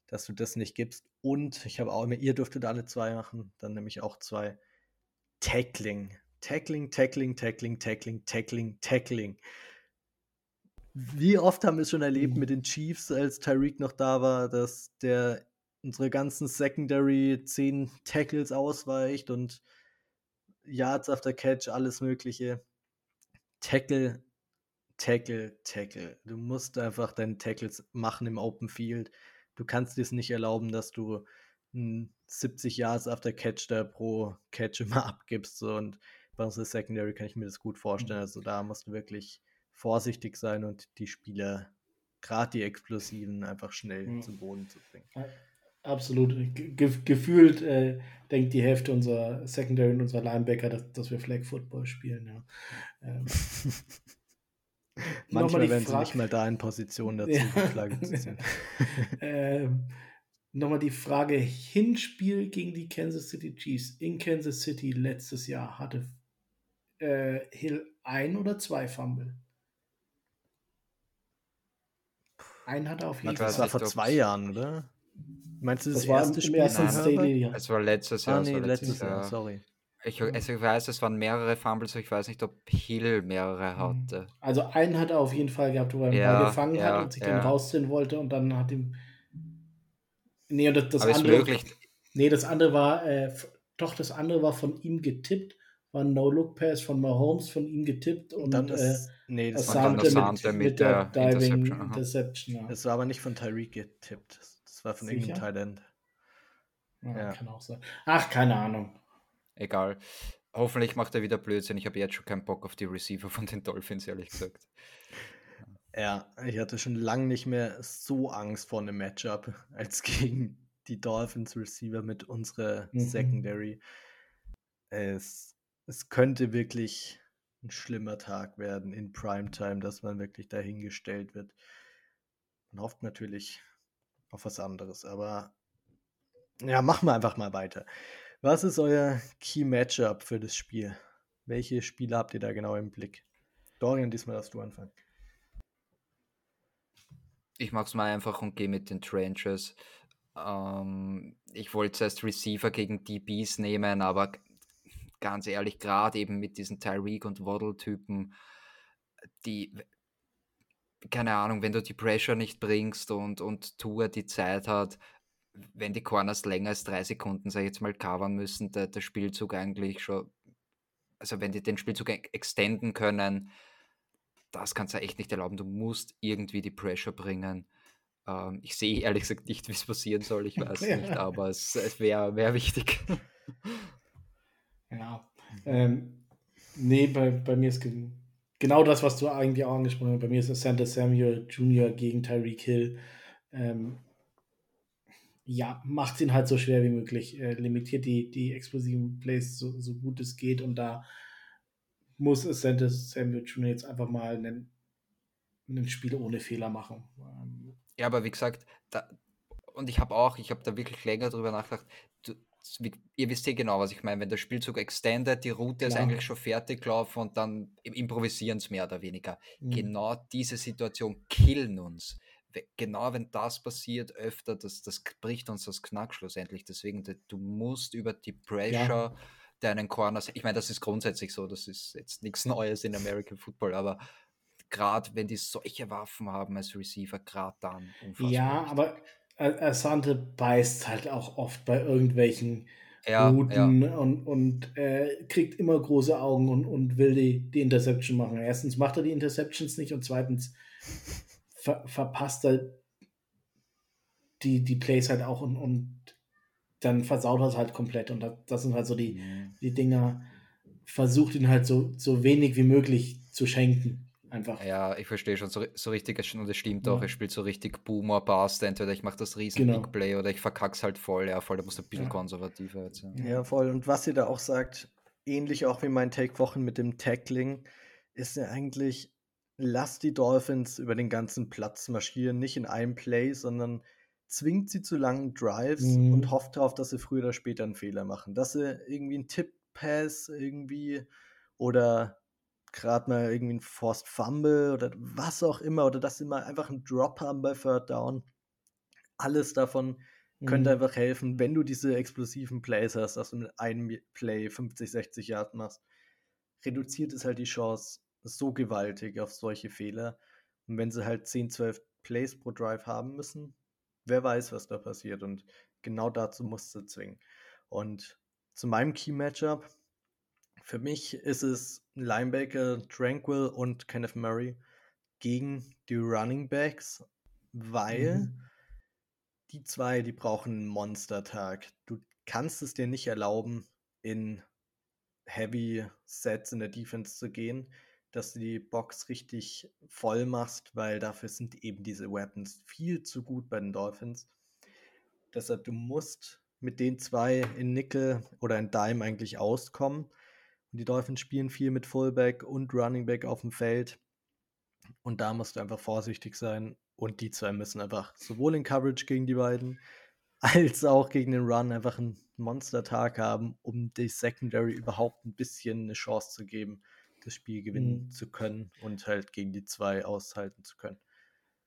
dass du das nicht gibst. Und ich habe auch immer, ihr dürftet alle zwei machen, dann nehme ich auch zwei. Tackling. Tackling, Tackling, Tackling, Tackling, Tackling, Tackling. Wie oft haben wir es schon erlebt mit den Chiefs, als Tyreek noch da war, dass der unsere ganzen Secondary zehn Tackles ausweicht und Yards after Catch, alles Mögliche. Tackle, Tackle, Tackle. Du musst einfach deine Tackles machen im Open Field. Du kannst dir es nicht erlauben, dass du 70 Yards after Catch da pro Catch immer abgibst. So. Und bei unserer Secondary kann ich mir das gut vorstellen. Mhm. Also da musst du wirklich vorsichtig sein und die Spieler, gerade die Explosiven, einfach schnell mhm. zum Boden zu bringen. Absolut. Ge gefühlt äh, denkt die Hälfte unserer Secondary und unserer Linebacker, dass, dass wir Flag Football spielen. Ja. Ähm. Manchmal werden sie nicht mal da in Position dazu, Flagge zu ziehen. ähm, Nochmal die Frage: Hinspiel gegen die Kansas City Chiefs in Kansas City letztes Jahr hatte äh, Hill ein oder zwei Fumble? Einen hat er auf jeden Fall. Das war vor zwei Jahren, oder? Meinst du das, das erste war Spiel? Ersten. Es war letztes Jahr. Ah, nee, letztes Jahr, Jahr, sorry. Ich, also ich weiß, es waren mehrere Fumbles, ich weiß nicht, ob Hill mehrere mhm. hatte. Also einen hat er auf jeden Fall gehabt, wo er ja, mal gefangen ja, hat und sich ja. den rausziehen wollte und dann hat ihm. Nee, und das, das Aber andere. Möglich. Nee, das andere war, äh, doch, das andere war von ihm getippt, war ein No-Look-Pass von Mahomes von ihm getippt und, dann das, äh, nee, das war mit, mit, mit, der, der Diving Interception. Interception ja. Das war aber nicht von Tyreek getippt. Das war von irgendeinem Thailand. Ja, ja. Kann auch sein. Ach, keine Ahnung. Egal. Hoffentlich macht er wieder Blödsinn. Ich habe jetzt schon keinen Bock auf die Receiver von den Dolphins, ehrlich gesagt. Ja, ich hatte schon lange nicht mehr so Angst vor einem Matchup als gegen die Dolphins Receiver mit unserer mhm. Secondary. Es, es könnte wirklich ein schlimmer Tag werden in Primetime, dass man wirklich dahingestellt wird. Man hofft natürlich auf was anderes, aber ja, machen wir einfach mal weiter. Was ist euer Key Matchup für das Spiel? Welche Spiele habt ihr da genau im Blick? Dorian, diesmal darfst du anfangen. Ich mach's mal einfach und gehe mit den Trenches. Ähm, ich wollte zuerst Receiver gegen DBs nehmen, aber ganz ehrlich, gerade eben mit diesen Tyreek und Waddle-Typen, die, keine Ahnung, wenn du die Pressure nicht bringst und, und Tour die Zeit hat, wenn die Corners länger als drei Sekunden, sage ich jetzt mal, covern müssen, der, der Spielzug eigentlich schon, also wenn die den Spielzug extenden können, das kannst du echt nicht erlauben. Du musst irgendwie die Pressure bringen. Ähm, ich sehe ehrlich gesagt nicht, wie es passieren soll, ich weiß ja. nicht, aber es, es wäre wär wichtig. Ja. Ähm, nee, bei, bei mir ist genau das, was du eigentlich auch angesprochen hast. Bei mir ist es Santa Samuel Jr. gegen Tyreek Hill. Ähm, ja, macht ihn halt so schwer wie möglich. Äh, limitiert die, die explosiven Plays so, so gut es geht und da muss es Samuel Jr. jetzt einfach mal ein, ein Spiel ohne Fehler machen. Ähm, ja, aber wie gesagt, da, und ich habe auch, ich habe da wirklich länger drüber nachgedacht, du, ihr wisst eh genau, was ich meine, wenn der Spielzug extended, die Route Klar. ist eigentlich schon fertig gelaufen und dann improvisieren es mehr oder weniger. Mhm. Genau diese Situation killen uns genau wenn das passiert öfter, das, das bricht uns das Knack schlussendlich. Deswegen, du musst über die Pressure ja. Deinen Corners, ich meine, das ist grundsätzlich so, das ist jetzt nichts Neues in American Football, aber gerade wenn die solche Waffen haben als Receiver, gerade dann. Ja, wichtig. aber Asante beißt halt auch oft bei irgendwelchen ja, Routen ja. und, und äh, kriegt immer große Augen und, und will die, die Interception machen. Erstens macht er die Interceptions nicht und zweitens ver verpasst er die, die Plays halt auch und, und dann versaut er es halt komplett. Und das, das sind halt so die, mhm. die Dinger, versucht ihn halt so, so wenig wie möglich zu schenken. Einfach. Ja, ich verstehe schon, so, so richtig, und es stimmt ja. auch, er spielt so richtig Boomer, Bast, entweder ich mache das riesen genau. Big Play oder ich verkack's halt voll, ja, voll, da muss ein bisschen ja. konservativer jetzt. Ja. ja. voll, und was ihr da auch sagt, ähnlich auch wie mein Take Wochen mit dem Tackling, ist ja eigentlich, lass die Dolphins über den ganzen Platz marschieren, nicht in einem Play, sondern zwingt sie zu langen Drives mhm. und hofft darauf, dass sie früher oder später einen Fehler machen. Dass sie irgendwie einen Tip-Pass irgendwie oder gerade mal irgendwie ein Forced Fumble oder was auch immer oder dass sie mal einfach einen Drop haben bei Third Down. Alles davon mhm. könnte einfach helfen, wenn du diese explosiven Plays hast, dass du mit einem Play 50, 60 Yards machst. Reduziert es halt die Chance so gewaltig auf solche Fehler. Und wenn sie halt 10, 12 Plays pro Drive haben müssen, wer weiß, was da passiert. Und genau dazu musst du zwingen. Und zu meinem Key-Matchup, für mich ist es Linebacker Tranquil und Kenneth Murray gegen die Running Backs, weil mhm. die zwei, die brauchen einen Monstertag. Du kannst es dir nicht erlauben, in Heavy Sets in der Defense zu gehen, dass du die Box richtig voll machst, weil dafür sind eben diese Weapons viel zu gut bei den Dolphins. Deshalb, du musst mit den zwei in Nickel oder in Dime eigentlich auskommen. Und die Dolphins spielen viel mit Fullback und Running Back auf dem Feld. Und da musst du einfach vorsichtig sein. Und die zwei müssen einfach sowohl in Coverage gegen die beiden als auch gegen den Run einfach einen Monster-Tag haben, um die Secondary überhaupt ein bisschen eine Chance zu geben das Spiel gewinnen mhm. zu können und halt gegen die zwei aushalten zu können.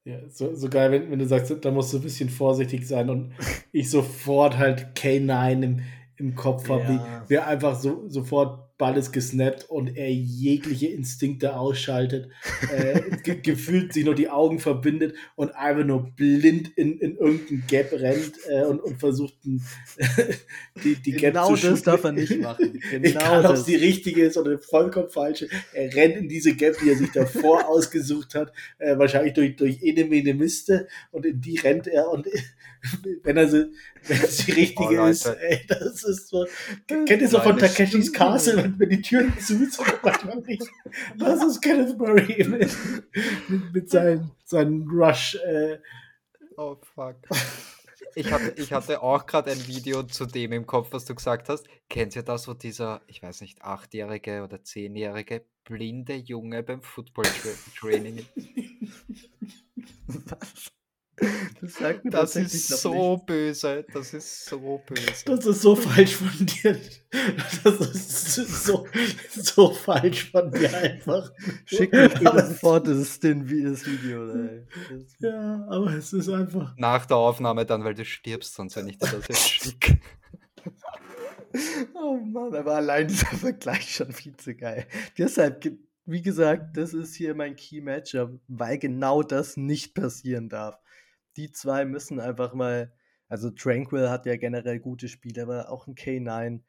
Ja, so, so geil, wenn, wenn du sagst, da musst du ein bisschen vorsichtig sein und ich sofort halt K9 im, im Kopf habe, ja. wie, wie einfach so, sofort Ball ist gesnappt und er jegliche Instinkte ausschaltet, äh, ge gefühlt sich nur die Augen verbindet und einfach nur blind in, in irgendein Gap rennt äh, und, und versucht die, die Gap genau zu Genau das darf er nicht machen. Genau Egal, ob es die richtige ist oder vollkommen falsche. Er rennt in diese Gap, die er sich davor ausgesucht hat, äh, wahrscheinlich durch, durch Enemene Miste und in die rennt er und wenn er sie, wenn es die richtige oh, ist, ey, das ist so. Kennt ihr so von Takeshis Castle, wenn, wenn die Türen zu sind manchmal nicht? Das ist Kenneth Murray mit, mit, mit seinen, seinen Rush. Äh. Oh fuck. Ich hatte, ich hatte auch gerade ein Video zu dem im Kopf, was du gesagt hast. Kennt ihr das, wo dieser, ich weiß nicht, achtjährige oder zehnjährige blinde Junge beim Football-Training Was? Das, sagt mir das ist so nicht. böse. Das ist so böse. Das ist so falsch von dir. Das ist so, so falsch von dir einfach. Schick mir sofort das, den, das Video. Ey. Ja, aber es ist einfach. Nach der Aufnahme dann, weil du stirbst, sonst wenn ich dir das jetzt schicke. Oh Mann, aber allein dieser Vergleich schon viel zu geil. Deshalb, wie gesagt, das ist hier mein Key Matchup, weil genau das nicht passieren darf die zwei müssen einfach mal, also Tranquil hat ja generell gute Spiele, aber auch ein K9,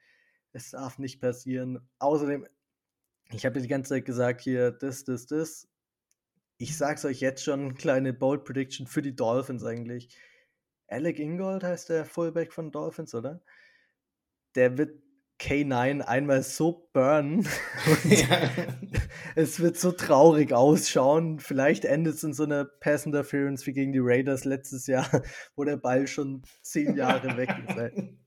es darf nicht passieren. Außerdem, ich habe die ganze Zeit gesagt, hier, das, das, das. Ich sag's euch jetzt schon, kleine Bold Prediction für die Dolphins eigentlich. Alec Ingold heißt der Fullback von Dolphins, oder? Der wird K9 einmal so burnen. Ja. es wird so traurig ausschauen. Vielleicht endet es in so einer Pass Interference wie gegen die Raiders letztes Jahr, wo der Ball schon zehn Jahre weg ist.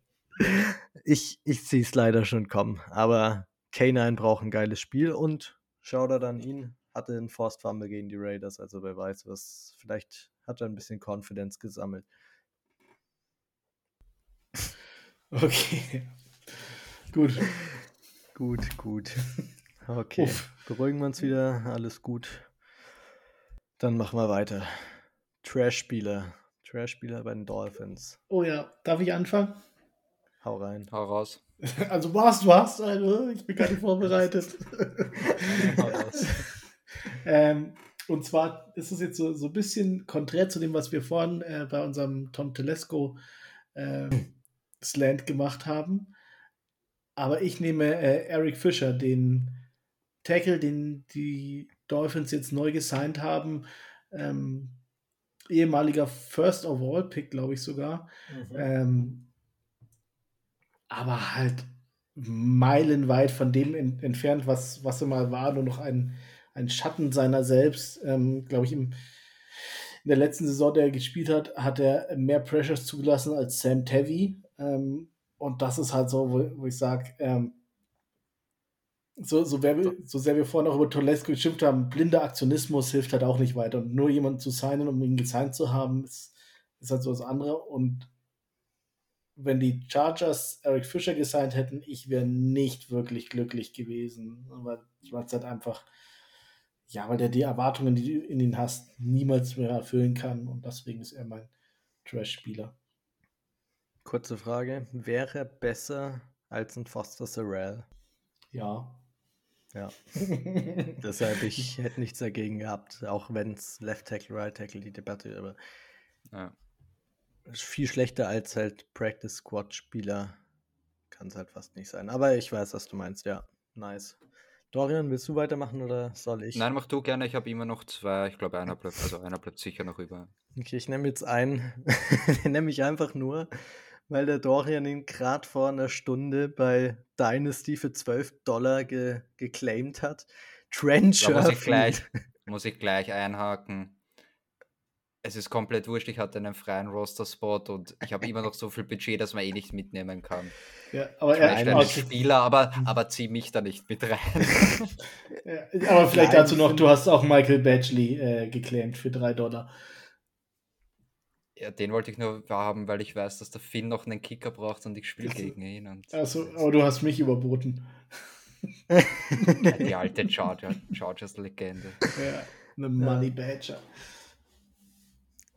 Ich, ich sehe es leider schon kommen. Aber K9 braucht ein geiles Spiel und Shoutout an ihn. Hatte einen Forced Fumble gegen die Raiders, also wer weiß was. Vielleicht hat er ein bisschen Confidence gesammelt. Okay. Gut. Gut, gut. Okay. Uff. Beruhigen wir uns wieder. Alles gut. Dann machen wir weiter. Trash-Spieler. Trash-Spieler bei den Dolphins. Oh ja, darf ich anfangen? Hau rein. Hau raus. Also was, was? Also, ich bin gar nicht vorbereitet. Hau raus. ähm, und zwar ist es jetzt so, so ein bisschen konträr zu dem, was wir vorhin äh, bei unserem Tom Telesco äh, Slant gemacht haben. Aber ich nehme äh, Eric Fischer, den Tackle, den die Dolphins jetzt neu gesigned haben. Ähm, ehemaliger First of All Pick, glaube ich sogar. Mhm. Ähm, aber halt meilenweit von dem in, entfernt, was, was er mal war, nur noch ein, ein Schatten seiner selbst. Ähm, glaube ich, im, in der letzten Saison, der er gespielt hat, hat er mehr Pressures zugelassen als Sam Tevy. Ähm, und das ist halt so, wo, wo ich sage, ähm, so, so, so sehr wir vorhin auch über Tolesko geschimpft haben, blinder Aktionismus hilft halt auch nicht weiter. Und nur jemanden zu signen, um ihn gesigned zu haben, ist, ist halt so das andere. Und wenn die Chargers Eric Fischer gesigned hätten, ich wäre nicht wirklich glücklich gewesen. Weil es halt einfach, ja, weil der die Erwartungen, die du in ihn hast, niemals mehr erfüllen kann. Und deswegen ist er mein Trash-Spieler. Kurze Frage: Wäre besser als ein Foster Sorrell? Ja. Ja. Deshalb, ich hätte nichts dagegen gehabt, auch wenn es Left Tackle, Right Tackle die Debatte, aber ja. viel schlechter als halt Practice Squad Spieler kann es halt fast nicht sein. Aber ich weiß, was du meinst, ja. Nice. Dorian, willst du weitermachen oder soll ich? Nein, mach du gerne. Ich habe immer noch zwei. Ich glaube, einer bleibt, also einer bleibt sicher noch über. Okay, ich nehme jetzt einen. Den nehme ich einfach nur, weil der Dorian ihn gerade vor einer Stunde bei Dynasty für 12 Dollar ge geclaimed hat. Trencher. muss, ich gleich, muss ich gleich einhaken. Es ist komplett wurscht, ich hatte einen freien Roster-Spot und ich habe immer noch so viel Budget, dass man eh nicht mitnehmen kann. Ja, aber er ist ein Spieler, aber, aber zieh mich da nicht mit rein. ja, aber vielleicht Nein, dazu noch, du hast auch Michael Badgley äh, geclaimed für 3 Dollar. Ja, den wollte ich nur haben, weil ich weiß, dass der Finn noch einen Kicker braucht und ich spiele gegen ihn. Und also, aber du hast mich überboten. die alte Charger, Chargers-Legende. Ja, eine Money Badger.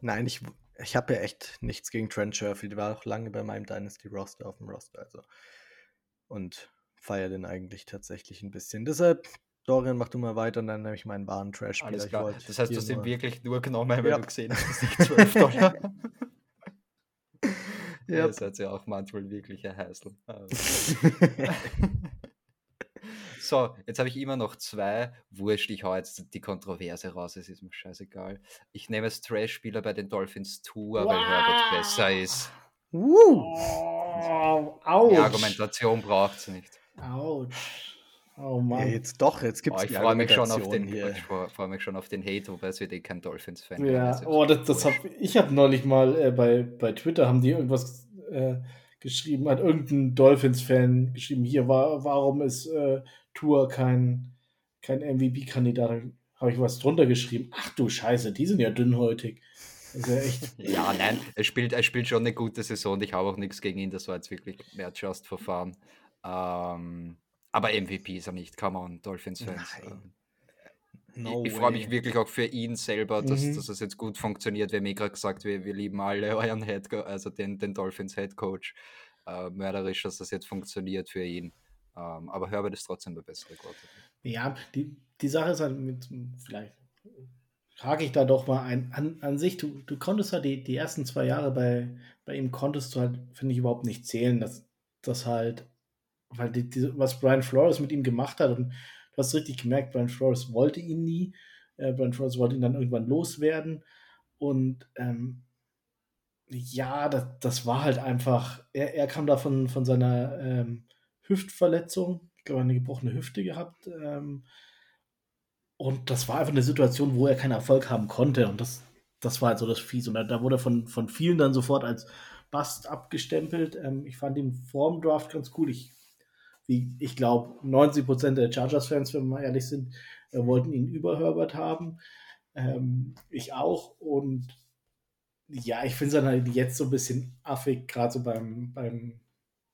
Nein, ich, ich habe ja echt nichts gegen Trent Sherfield. Die war auch lange bei meinem Dynasty-Roster auf dem Roster. Also. Und feiere den eigentlich tatsächlich ein bisschen. Deshalb Dorian, mach du mal weiter und dann nehme ich meinen wahren Trash. Alles klar. Das heißt, du hast ihn wirklich nur genommen, weil ja. du gesehen hast, dass ich 12 Dollar. ja. Das hat ja auch manchmal wirklich ein Heißel. so, jetzt habe ich immer noch zwei. Wurscht, ich hau jetzt die Kontroverse raus, es ist mir scheißegal. Ich nehme es Trash-Spieler bei den Dolphins Tour, wow. weil Herbert besser ist. Uh. Oh, die Argumentation braucht es nicht. Autsch. Oh Mann. Ja, jetzt doch, jetzt gibt es oh, Ich freue mich, schon auf den, hier. Ich freue freu mich schon auf den Hate, wobei es wird eh kein Dolphins-Fan. Ja, oh, das, das hab, ich habe neulich mal äh, bei, bei Twitter haben die irgendwas äh, geschrieben, hat irgendein Dolphins-Fan geschrieben, hier war, warum ist äh, Tour kein, kein MVP-Kandidat? Habe ich was drunter geschrieben. Ach du Scheiße, die sind ja dünnhäutig. Ja, echt. ja, nein, er spielt, er spielt schon eine gute Saison. Ich habe auch nichts gegen ihn. Das war jetzt wirklich mehr just verfahren. Ähm, aber MVP ist er nicht, come on, Dolphins-Fans. Ähm, no ich, ich freue mich wirklich auch für ihn selber, dass, mhm. dass es jetzt gut funktioniert. Wir haben eh gerade gesagt, wir, wir lieben alle euren Head, also den, den Dolphins Head Coach. Äh, mörderisch, dass das jetzt funktioniert für ihn. Ähm, aber Herbert ist trotzdem der bessere Quarterback. Ja, die, die Sache ist halt mit, vielleicht frage ich da doch mal ein, an, an sich, du, du konntest halt die, die ersten zwei Jahre bei, bei ihm konntest du halt, finde ich, überhaupt nicht zählen, dass das halt weil die, die, was Brian Flores mit ihm gemacht hat, und du hast richtig gemerkt, Brian Flores wollte ihn nie. Äh, Brian Flores wollte ihn dann irgendwann loswerden. Und ähm, ja, das, das war halt einfach, er, er kam da von, von seiner ähm, Hüftverletzung, ich glaube, eine gebrochene Hüfte gehabt. Ähm, und das war einfach eine Situation, wo er keinen Erfolg haben konnte. Und das, das war halt so das Fies. Und da, da wurde von, von vielen dann sofort als Bast abgestempelt. Ähm, ich fand ihn vorm Draft ganz cool. Ich wie ich glaube, 90 Prozent der Chargers-Fans, wenn wir mal ehrlich sind, äh, wollten ihn über Herbert haben. Ähm, ich auch. Und ja, ich finde es dann halt jetzt so ein bisschen affig, gerade so beim, beim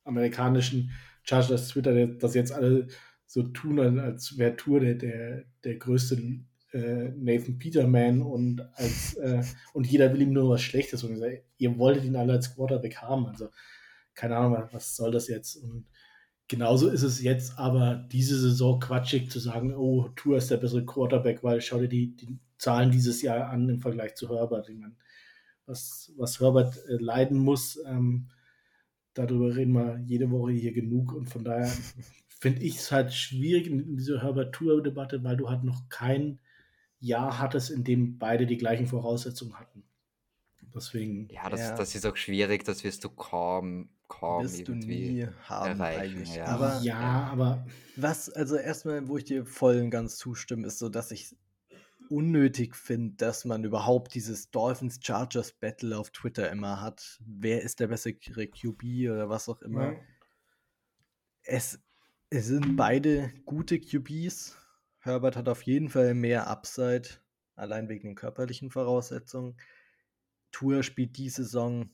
amerikanischen Chargers Twitter, dass jetzt alle so tun, als wäre Tour der, der, der größte äh, Nathan Peterman und als äh, und jeder will ihm nur was Schlechtes und gesagt, ihr wolltet ihn alle als Quarterback haben. Also keine Ahnung, was soll das jetzt? Und Genauso ist es jetzt aber diese Saison quatschig zu sagen, oh, Tour ist der bessere Quarterback, weil schau dir die, die Zahlen dieses Jahr an im Vergleich zu Herbert. Ich meine, was, was Herbert äh, leiden muss, ähm, darüber reden wir jede Woche hier genug und von daher finde ich es halt schwierig in dieser Herbert-Tour-Debatte, weil du halt noch kein Jahr hattest, in dem beide die gleichen Voraussetzungen hatten. Deswegen. Ja, das, ja. das ist auch schwierig, das wirst du kaum kaum wirst irgendwie du nie haben erreichen. Eigentlich. Ja. Aber, ja, aber was, also erstmal, wo ich dir voll und ganz zustimme, ist so, dass ich unnötig finde, dass man überhaupt dieses Dolphins Chargers Battle auf Twitter immer hat. Wer ist der bessere QB oder was auch immer. Ja. Es Es sind beide gute QBs. Herbert hat auf jeden Fall mehr Upside, allein wegen den körperlichen Voraussetzungen. Tour spielt die Saison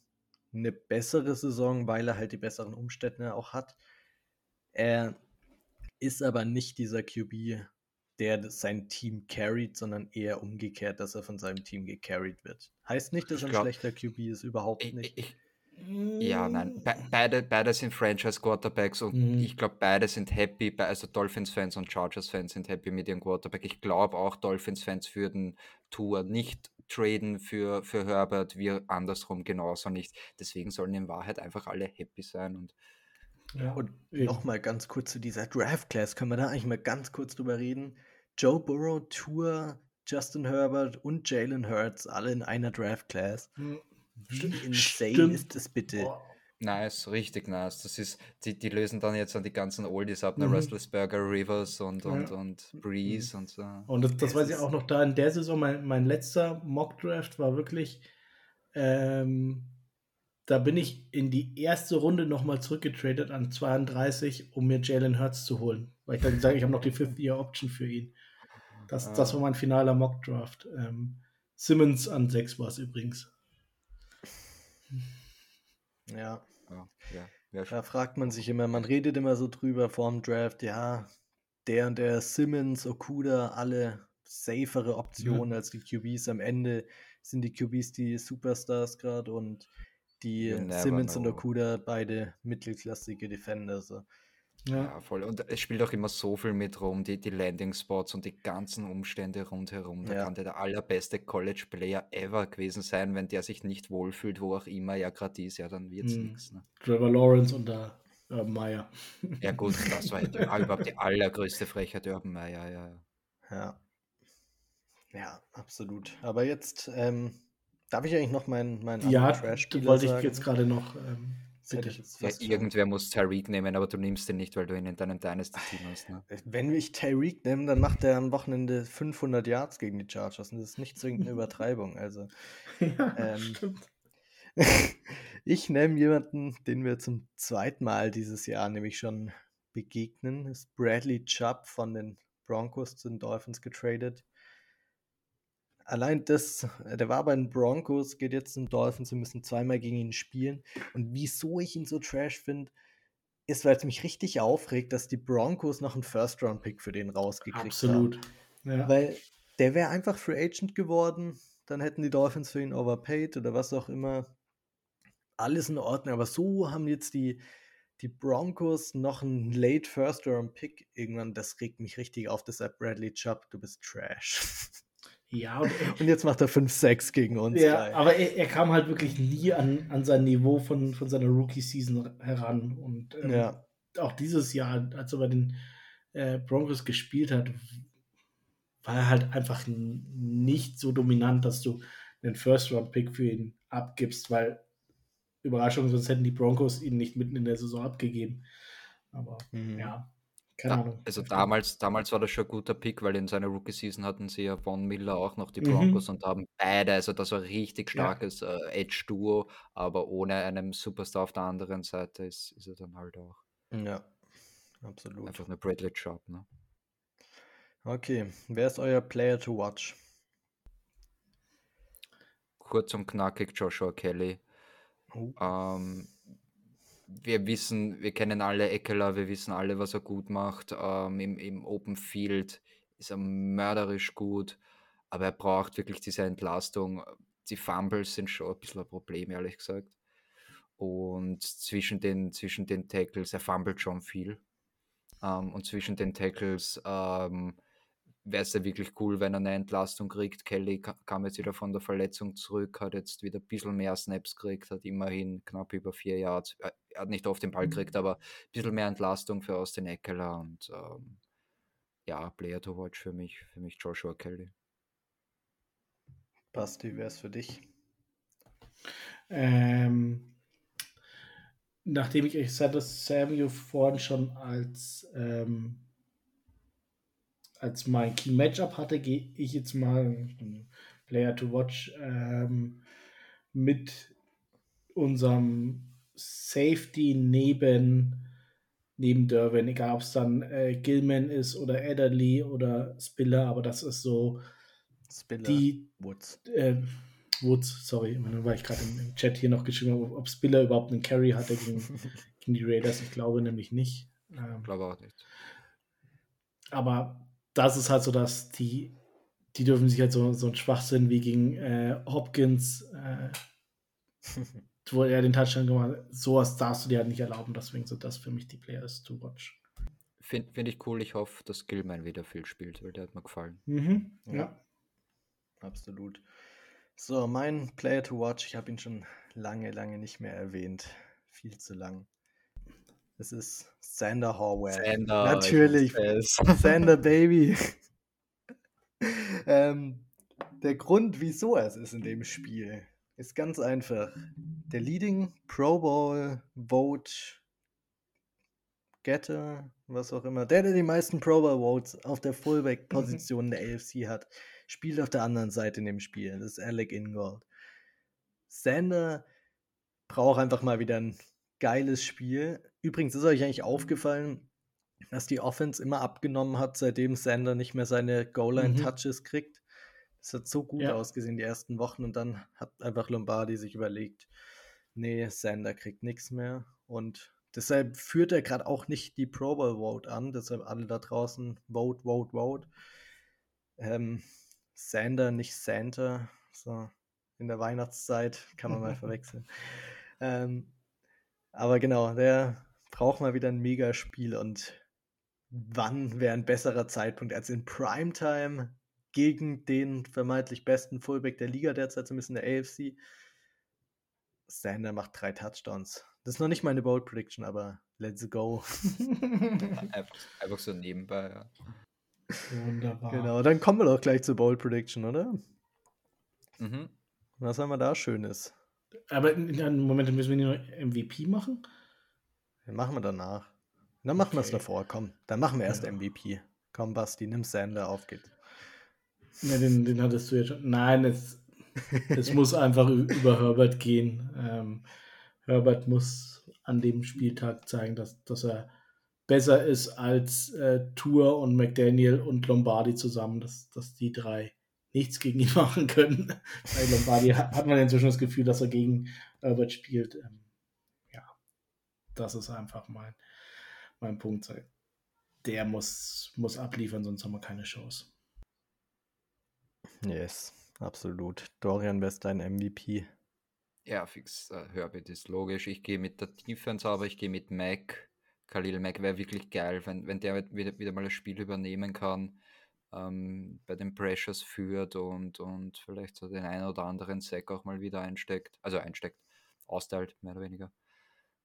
eine bessere Saison, weil er halt die besseren Umstände auch hat. Er ist aber nicht dieser QB, der sein Team carried, sondern eher umgekehrt, dass er von seinem Team gecarried wird. Heißt nicht, dass er ein glaub, schlechter QB ist, überhaupt nicht. Ich, ja, nein, Be beide, beide sind Franchise-Quarterbacks und mhm. ich glaube, beide sind happy, also Dolphins-Fans und Chargers-Fans sind happy mit ihrem Quarterback. Ich glaube auch, Dolphins-Fans würden Tour nicht traden für, für Herbert, wir andersrum genauso nicht. Deswegen sollen in Wahrheit einfach alle happy sein und ja, und nochmal ganz kurz zu dieser Draft Class. Können wir da eigentlich mal ganz kurz drüber reden? Joe Burrow, Tour, Justin Herbert und Jalen Hurts alle in einer Draft Class. Hm. Wie insane Stimmt. ist das bitte? Boah. Nice, richtig nice. Das ist, die, die lösen dann jetzt an die ganzen Oldies ab, ne? Mhm. Russellsberger, Rivers und, und, ja. und Breeze mhm. und so. Und das, das weiß ich auch noch da in der Saison, mein, mein letzter Mock-Draft war wirklich ähm, da bin ich in die erste Runde nochmal zurückgetradet an 32, um mir Jalen Hurts zu holen. Weil ich dann sage, ich habe noch die Fifth-Year-Option für ihn. Das, ah. das war mein finaler Mock-Draft. Ähm, Simmons an 6 war es übrigens. Ja. Ja, ja. Da fragt man sich immer, man redet immer so drüber vorm Draft, ja, der und der Simmons, Okuda, alle safere Optionen ja. als die QBs. Am Ende sind die QBs die Superstars gerade und die Simmons know. und Okuda beide mittelklassige Defender. So. Ja. ja. voll. Und es spielt auch immer so viel mit rum, die, die Landing-Spots und die ganzen Umstände rundherum. Da ja. kann der, der allerbeste College-Player ever gewesen sein, wenn der sich nicht wohlfühlt, wo auch immer er gerade ist, ja, dann wird es hm. nichts. Ne? Trevor Lawrence und der Urban Meyer. Ja gut, das war halt überhaupt die allergrößte Frechheit, Urban Meyer, ja. Ja. Ja, absolut. Aber jetzt ähm, Darf ich eigentlich noch meinen mein Ja, wollte ich jetzt gerade noch. Ähm, ja, irgendwer muss Tyreek nehmen, aber du nimmst den nicht, weil du ihn in deinem Dynasty-Team hast. Ne? Äh, wenn ich Tyreek nehme, dann macht er am Wochenende 500 Yards gegen die Chargers und das ist nicht zwingend eine Übertreibung. Also, ja, ähm, ich nehme jemanden, den wir zum zweiten Mal dieses Jahr nämlich schon begegnen, das ist Bradley Chubb von den Broncos zu den Dolphins getradet allein das, äh, der war bei den Broncos, geht jetzt zum Dolphins, wir müssen zweimal gegen ihn spielen. Und wieso ich ihn so trash finde, ist, weil es mich richtig aufregt, dass die Broncos noch einen First-Round-Pick für den rausgekriegt Absolut. haben. Absolut. Ja. Weil der wäre einfach Free Agent geworden, dann hätten die Dolphins für ihn overpaid oder was auch immer. Alles in Ordnung, aber so haben jetzt die, die Broncos noch einen Late First-Round-Pick irgendwann. Das regt mich richtig auf. Deshalb Bradley Chubb, du bist Trash. Ja, und, und, jetzt macht er 5-6 gegen uns. Ja, geil. aber er, er, kam halt wirklich nie an, an sein Niveau von, von seiner Rookie-Season heran. Und ähm, ja. auch dieses Jahr, als er bei den äh, Broncos gespielt hat, war er halt einfach nicht so dominant, dass du einen First-Round-Pick für ihn abgibst, weil Überraschung, sonst hätten die Broncos ihn nicht mitten in der Saison abgegeben. Aber mhm. ja, keine da, Ahnung. Also damals, damals war das schon ein guter Pick, weil in seiner Rookie-Season hatten sie ja Von Miller auch noch die mhm. Broncos mhm. und haben beide, also das war ein richtig starkes ja. äh, Edge-Duo, aber ohne einen Superstar auf der anderen Seite ist, ist er dann halt auch. Ja, absolut. Einfach eine Bradley Chubb, ne? Okay, wer ist euer Player to watch? Kurz und knackig Joshua Kelly. Oh. Ähm, wir wissen, wir kennen alle Eckler, wir wissen alle, was er gut macht. Ähm, im, Im Open Field ist er mörderisch gut, aber er braucht wirklich diese Entlastung. Die Fumbles sind schon ein bisschen ein Problem, ehrlich gesagt. Und zwischen den, zwischen den Tackles, er fummelt schon viel. Ähm, und zwischen den Tackles ähm, wäre es ja wirklich cool, wenn er eine Entlastung kriegt. Kelly kam jetzt wieder von der Verletzung zurück, hat jetzt wieder ein bisschen mehr Snaps gekriegt, hat immerhin knapp über vier Yards. Er hat nicht oft den Ball gekriegt, mhm. aber ein bisschen mehr Entlastung für Austin Eckler und ähm, ja, Player to watch für mich, für mich Joshua Kelly. Basti, wer ist für dich? Ähm, nachdem ich euch sagte, Samuel vorhin schon als ähm, als mein Key Matchup hatte, gehe ich jetzt mal Player to Watch ähm, mit unserem Safety neben neben Derwin, egal ob es dann äh, Gilman ist oder Adderley oder Spiller, aber das ist so Spiller, die Woods. Äh, Woods, sorry, weil ich gerade im Chat hier noch geschrieben habe, ob Spiller überhaupt einen Carry hatte gegen, gegen die Raiders. Ich glaube nämlich nicht. Ähm, Ich glaube auch nicht. aber das ist halt so, dass die, die dürfen sich halt so, so einen Schwachsinn wie gegen äh, Hopkins, äh, wo er den Touchdown gemacht hat, sowas darfst du dir halt nicht erlauben. Deswegen sind das für mich die Players to watch. Finde find ich cool. Ich hoffe, dass Gilman wieder viel spielt, weil der hat mir gefallen. Mhm. Ja. Ja. Absolut. So, mein Player to watch, ich habe ihn schon lange, lange nicht mehr erwähnt. Viel zu lang. Es ist Sander Horwell. Sander, Natürlich. Sander Baby. ähm, der Grund, wieso er es ist in dem Spiel, ist ganz einfach. Der Leading Pro Bowl Vote Getter, was auch immer, der, der die meisten Pro Bowl Votes auf der Fullback-Position der AFC hat, spielt auf der anderen Seite in dem Spiel. Das ist Alec Ingold. Sander braucht einfach mal wieder ein geiles Spiel. Übrigens ist euch eigentlich aufgefallen, dass die Offense immer abgenommen hat, seitdem Sander nicht mehr seine Goal-Line-Touches kriegt. Das hat so gut Ja. ausgesehen die ersten Wochen und dann hat einfach Lombardi sich überlegt, nee, Sander kriegt nichts mehr und deshalb führt er gerade auch nicht die Pro Bowl Vote an, deshalb alle da draußen Vote, Vote, Vote. Ähm, Sander, nicht Santa, so in der Weihnachtszeit kann man mal verwechseln. Ähm, aber genau, der braucht mal wieder ein Megaspiel und wann wäre ein besserer Zeitpunkt als in Primetime gegen den vermeintlich besten Fullback der Liga derzeit, zumindest in der AFC. Sander macht drei Touchdowns. Das ist noch nicht meine Bold Prediction, aber let's go. einfach, einfach so nebenbei. Ja. Wunderbar. Genau, dann kommen wir doch gleich zur Bold Prediction, oder? Mhm. Was haben wir da Schönes? Aber in einem Moment müssen wir nicht noch MVP machen. Den machen wir danach. Dann machen wir es Okay. davor, komm. Dann machen wir erst Ja. MVP. Komm, Basti, nimm Sander, auf geht's. Ja, den, den hattest du jetzt schon. Nein, es, es muss einfach über Herbert gehen. Ähm, Herbert muss an dem Spieltag zeigen, dass, dass er besser ist als äh, Tour und McDaniel und Lombardi zusammen, dass, dass die drei nichts gegen ihn machen können. Bei Lombardi hat, man inzwischen das Gefühl, dass er gegen Herbert spielt. Ähm, ja, das ist einfach mein, mein Punkt. Der muss, muss abliefern, sonst haben wir keine Chance. Yes, absolut. Dorian, wer ist dein MVP? Ja, fix. Äh, Herbert ist logisch. Ich gehe mit der Defense, aber ich gehe mit Mac. Khalil Mac wäre wirklich geil, wenn, wenn der wieder, wieder mal das Spiel übernehmen kann, ähm, bei den Pressures führt und, und vielleicht so den einen oder anderen Sack auch mal wieder einsteckt. Also einsteckt, austeilt, mehr oder weniger.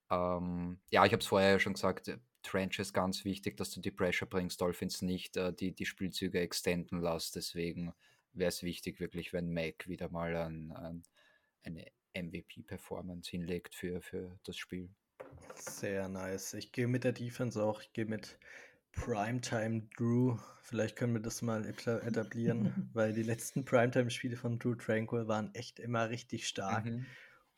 Ähm, ja, ich habe es vorher ja schon gesagt, äh, Trench ist ganz wichtig, dass du die Pressure bringst, Dolphins nicht äh, die, die Spielzüge extenden lässt. Deswegen wäre es wichtig, wirklich, wenn Mac wieder mal ein, ein, eine MVP-Performance hinlegt für, für das Spiel. Sehr nice. Ich gehe mit der Defense auch. Ich gehe mit Primetime Drew. Vielleicht können wir das mal eta- etablieren, weil die letzten Primetime-Spiele von Drew Tranquil waren echt immer richtig stark. Mhm.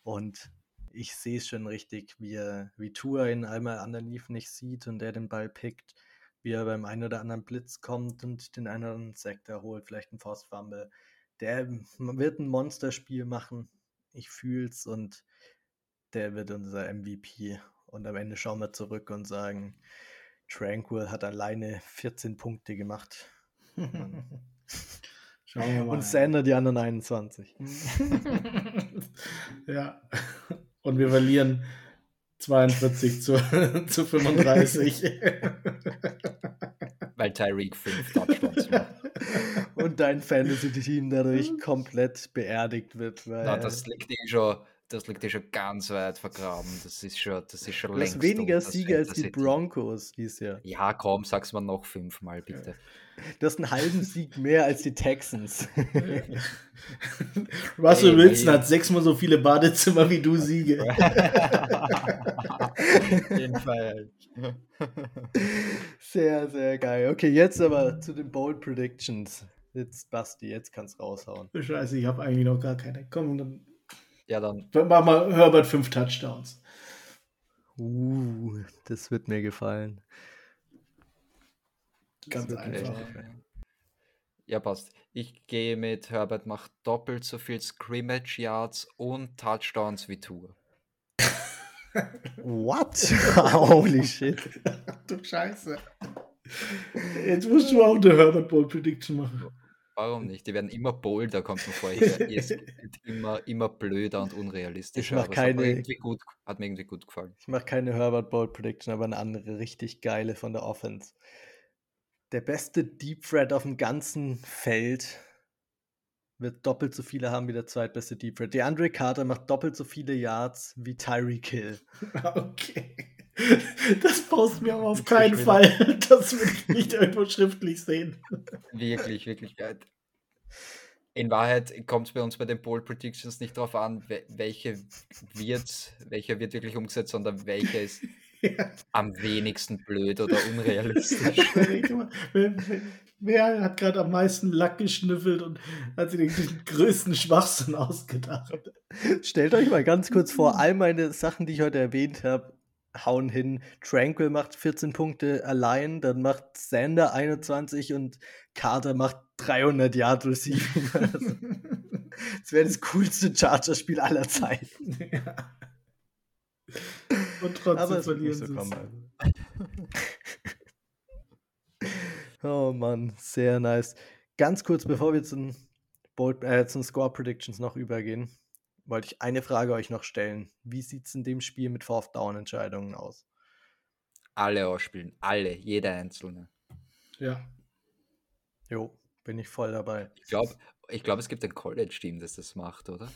Und ich sehe es schon richtig, wie, er, wie Tua ihn einmal underneath nicht sieht und er den Ball pickt, wie er beim einen oder anderen Blitz kommt und den einen oder anderen da holt, vielleicht ein Force Fumble. Der wird ein Monsterspiel machen. Ich fühl's und der wird unser MVP. Und am Ende schauen wir zurück und sagen, Tranquil hat alleine 14 Punkte gemacht. Schauen wir mal. Und Sander die anderen 21. ja. Und wir verlieren 42 zu, zu 35. Weil Tyreek fünf Touchdowns macht. Und dein Fantasy-Team dadurch komplett beerdigt wird. Weil Na, das liegt eh schon, das liegt eh schon ganz weit vergraben. Das ist schon, das ist schon längst weniger unter das Siege als die. Broncos dieses Jahr. Ja, komm, sag's mal noch fünfmal bitte. Du hast einen halben Sieg mehr als die Texans. Russell Ey, Wilson ey. hat sechsmal so viele Badezimmer wie du Siege. Den Fall. sehr, sehr geil. Okay, jetzt aber zu den Bold Predictions. Jetzt, Basti, jetzt kannst raushauen. Scheiße, ich habe eigentlich noch gar keine. Komm, dann Ja, dann mach mal Herbert fünf Touchdowns. Uh, das wird mir gefallen. Ganz einfach. Ja, passt. Ich gehe mit Herbert macht doppelt so viel Scrimmage Yards und Touchdowns wie Tour. What? Holy shit. du Scheiße. Jetzt musst du auch eine Herbert Bowl Prediction machen. Warum nicht? Die werden immer bolder, kommt mir vor. Es wird immer, immer blöder und unrealistischer. Ich mach aber es keine- hat, mir irgendwie gut, hat mir irgendwie gut gefallen. Ich mache keine Herbert Bowl Prediction, aber eine andere richtig geile von der Offense. Der beste Deep Threat auf dem ganzen Feld wird doppelt so viele haben wie der zweitbeste Deep Threat. DeAndre Carter macht doppelt so viele Yards wie Tyreek Hill. Okay. Das brauchst du mir aber auf keinen Fall. Das will ich nicht irgendwo schriftlich sehen. Wirklich, wirklich geil. In Wahrheit kommt es bei uns bei den Bowl Predictions nicht darauf an, we- welche wird, welcher wird wirklich umgesetzt, sondern welcher ist Ja, am wenigsten blöd oder unrealistisch. wer, hat gerade am meisten Lack geschnüffelt und hat sich den, den größten Schwachsinn ausgedacht? Stellt euch mal ganz kurz vor, all meine Sachen, die ich heute erwähnt habe, hauen hin. Tranquil macht 14 Punkte allein, dann macht Sander 21 und Carter macht 300 Yard Receiving. Also, Das wäre das coolste Chargers-Spiel aller Zeiten. ja. Und trotzdem Aber es verlieren sie kommen. Oh Mann, sehr nice. Ganz kurz, bevor wir zum, Bold, äh, zum Score Predictions noch übergehen, wollte ich eine Frage euch noch stellen. Wie sieht es in dem Spiel mit Fourth Down Entscheidungen aus? Alle ausspielen, alle, jeder einzelne. Ja. Jo, bin ich voll dabei. Ich glaube, ich glaub, es gibt ein College-Team, das das macht, oder?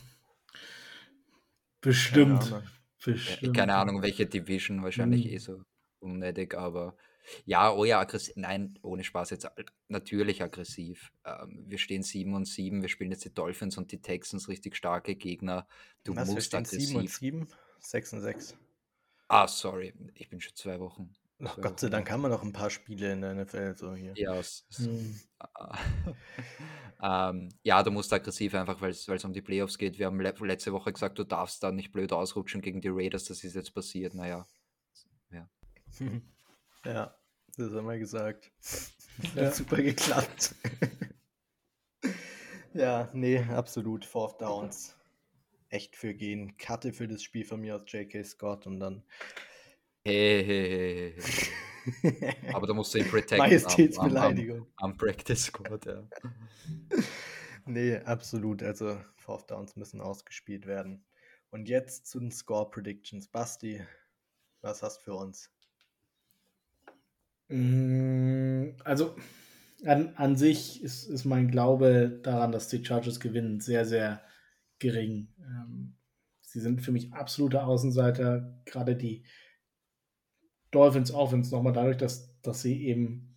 Bestimmt. Keine Ahnung. Ja, Bestimmt. keine Ahnung, welche Division, wahrscheinlich Mhm. eh so unnötig, aber ja, oh ja, aggressiv. Nein, ohne Spaß jetzt. Natürlich aggressiv. Ähm, wir stehen 7 und 7, wir spielen jetzt die Dolphins und die Texans richtig starke Gegner. Du Was, wir musst stehen 7 und aggressiv. 7? 6 und 6. Ah, sorry, ich bin schon zwei Wochen. Ach, zwei Gott sei Dank haben wir noch ein paar Spiele in der NFL so hier. Ja, es, Hm. ähm, ja, du musst aggressiv einfach, weil es um die Playoffs geht. Wir haben le letzte Woche gesagt, du darfst da nicht blöd ausrutschen gegen die Raiders. Das ist jetzt passiert. Naja, ja, das haben wir gesagt. Ja. Hat super geklappt. ja, nee, absolut. Fourth Downs. Echt für gehen. Karte für das Spiel von mir aus J.K. Scott und dann. hey, hey, hey, hey. Aber da musst du ihn protecten. am- am- Majestätsbeleidigung. Am, am Practice Squad, ja. Nee, absolut. Also Fourth Downs müssen ausgespielt werden. Und jetzt zu den Score Predictions. Basti, was hast du für uns? Mm, Also an, an sich ist, ist mein Glaube daran, dass die Chargers gewinnen, sehr, sehr gering. Ähm, sie sind für mich absolute Außenseiter. Gerade die Dolphins Offense nochmal dadurch, dass, dass sie eben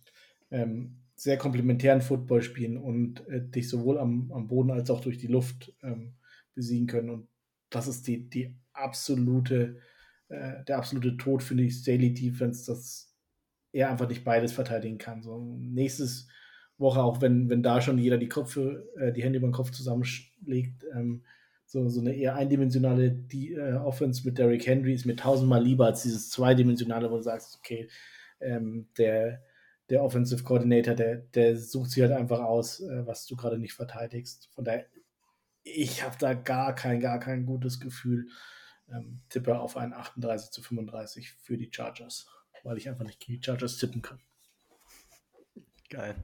ähm, sehr komplementären Football spielen und äh, dich sowohl am, am Boden als auch durch die Luft ähm, besiegen können. Und das ist die, die absolute, äh, der absolute Tod für die Daily Defense, dass er einfach nicht beides verteidigen kann. So nächstes Woche, auch wenn, wenn da schon jeder die Köpfe, äh, die Hände über den Kopf zusammenlegt, ähm, so, so eine eher eindimensionale die, äh, Offense mit Derrick Henry ist mir tausendmal lieber als dieses zweidimensionale, wo du sagst, okay, ähm, der, der Offensive Coordinator, der, der sucht sich halt einfach aus, äh, was du gerade nicht verteidigst. Von daher, ich habe da gar kein, gar kein gutes Gefühl. Ähm, tippe auf ein 38 zu 35 für die Chargers, weil ich einfach nicht gegen die Chargers tippen kann. Geil.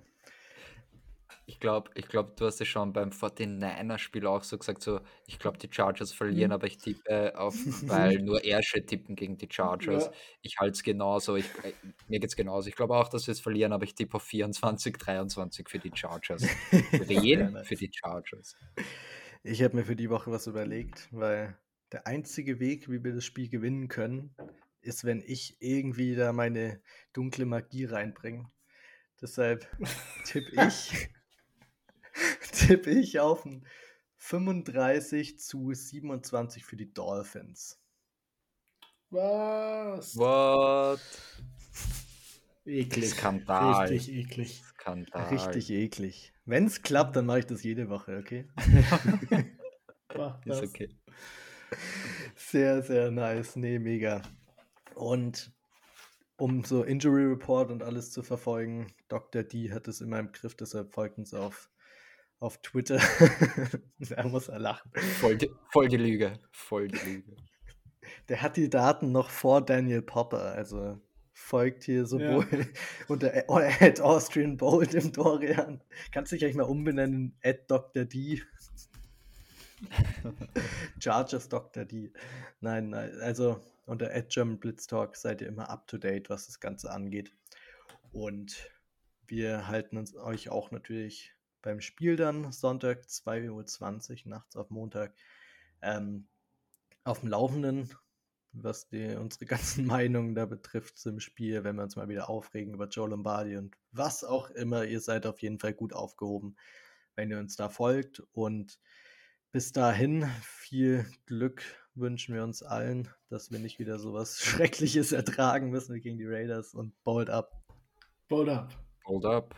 Ich glaube, ich glaub, du hast es schon beim 49er-Spiel auch so gesagt, so, ich glaube, die Chargers verlieren, Mhm. aber ich tippe auf, weil nur Ersche tippen gegen die Chargers. Ja. Ich halte es genauso. Ich, äh, mir geht es genauso. Ich glaube auch, dass wir es verlieren, aber ich tippe auf 24, 23 für die Chargers. Wen? Für die Chargers. Ich habe mir für die Woche was überlegt, weil der einzige Weg, wie wir das Spiel gewinnen können, ist, wenn ich irgendwie da meine dunkle Magie reinbringe. Deshalb tippe ich, tippe ich auf ein 35 zu 27 für die Dolphins. Was? What? Eklig. Skandal. Richtig eklig. Skandal. Richtig eklig. Wenn es klappt, dann mache ich das jede Woche, okay? Mach Ist das. okay. Sehr, sehr nice. Nee, mega. Und um so Injury Report und alles zu verfolgen, Dr. D hat es immer im Griff, deshalb folgt uns auf, auf Twitter. er muss er lachen. Voll die, voll die Lüge. Voll die Lüge. Der hat die Daten noch vor Daniel Popper, also folgt hier sowohl ja. unter Ad Austrian Bold im Dorian. Kannst dich eigentlich mal umbenennen, Ad Dr. D. Chargers Dr. D. Nein, nein, also unter Ad German Blitz Talk seid ihr immer up to date, was das Ganze angeht. Und wir halten uns euch auch natürlich beim Spiel dann Sonntag 2.20 Uhr nachts auf Montag ähm, auf dem Laufenden was die, unsere ganzen Meinungen da betrifft zum Spiel, wenn wir uns mal wieder aufregen über Joe Lombardi und was auch immer. Ihr seid auf jeden Fall gut aufgehoben, wenn ihr uns da folgt. Und bis dahin viel Glück wünschen wir uns allen, dass wir nicht wieder sowas Schreckliches ertragen müssen wie gegen die Raiders und Bold up. Bold up. Bold up.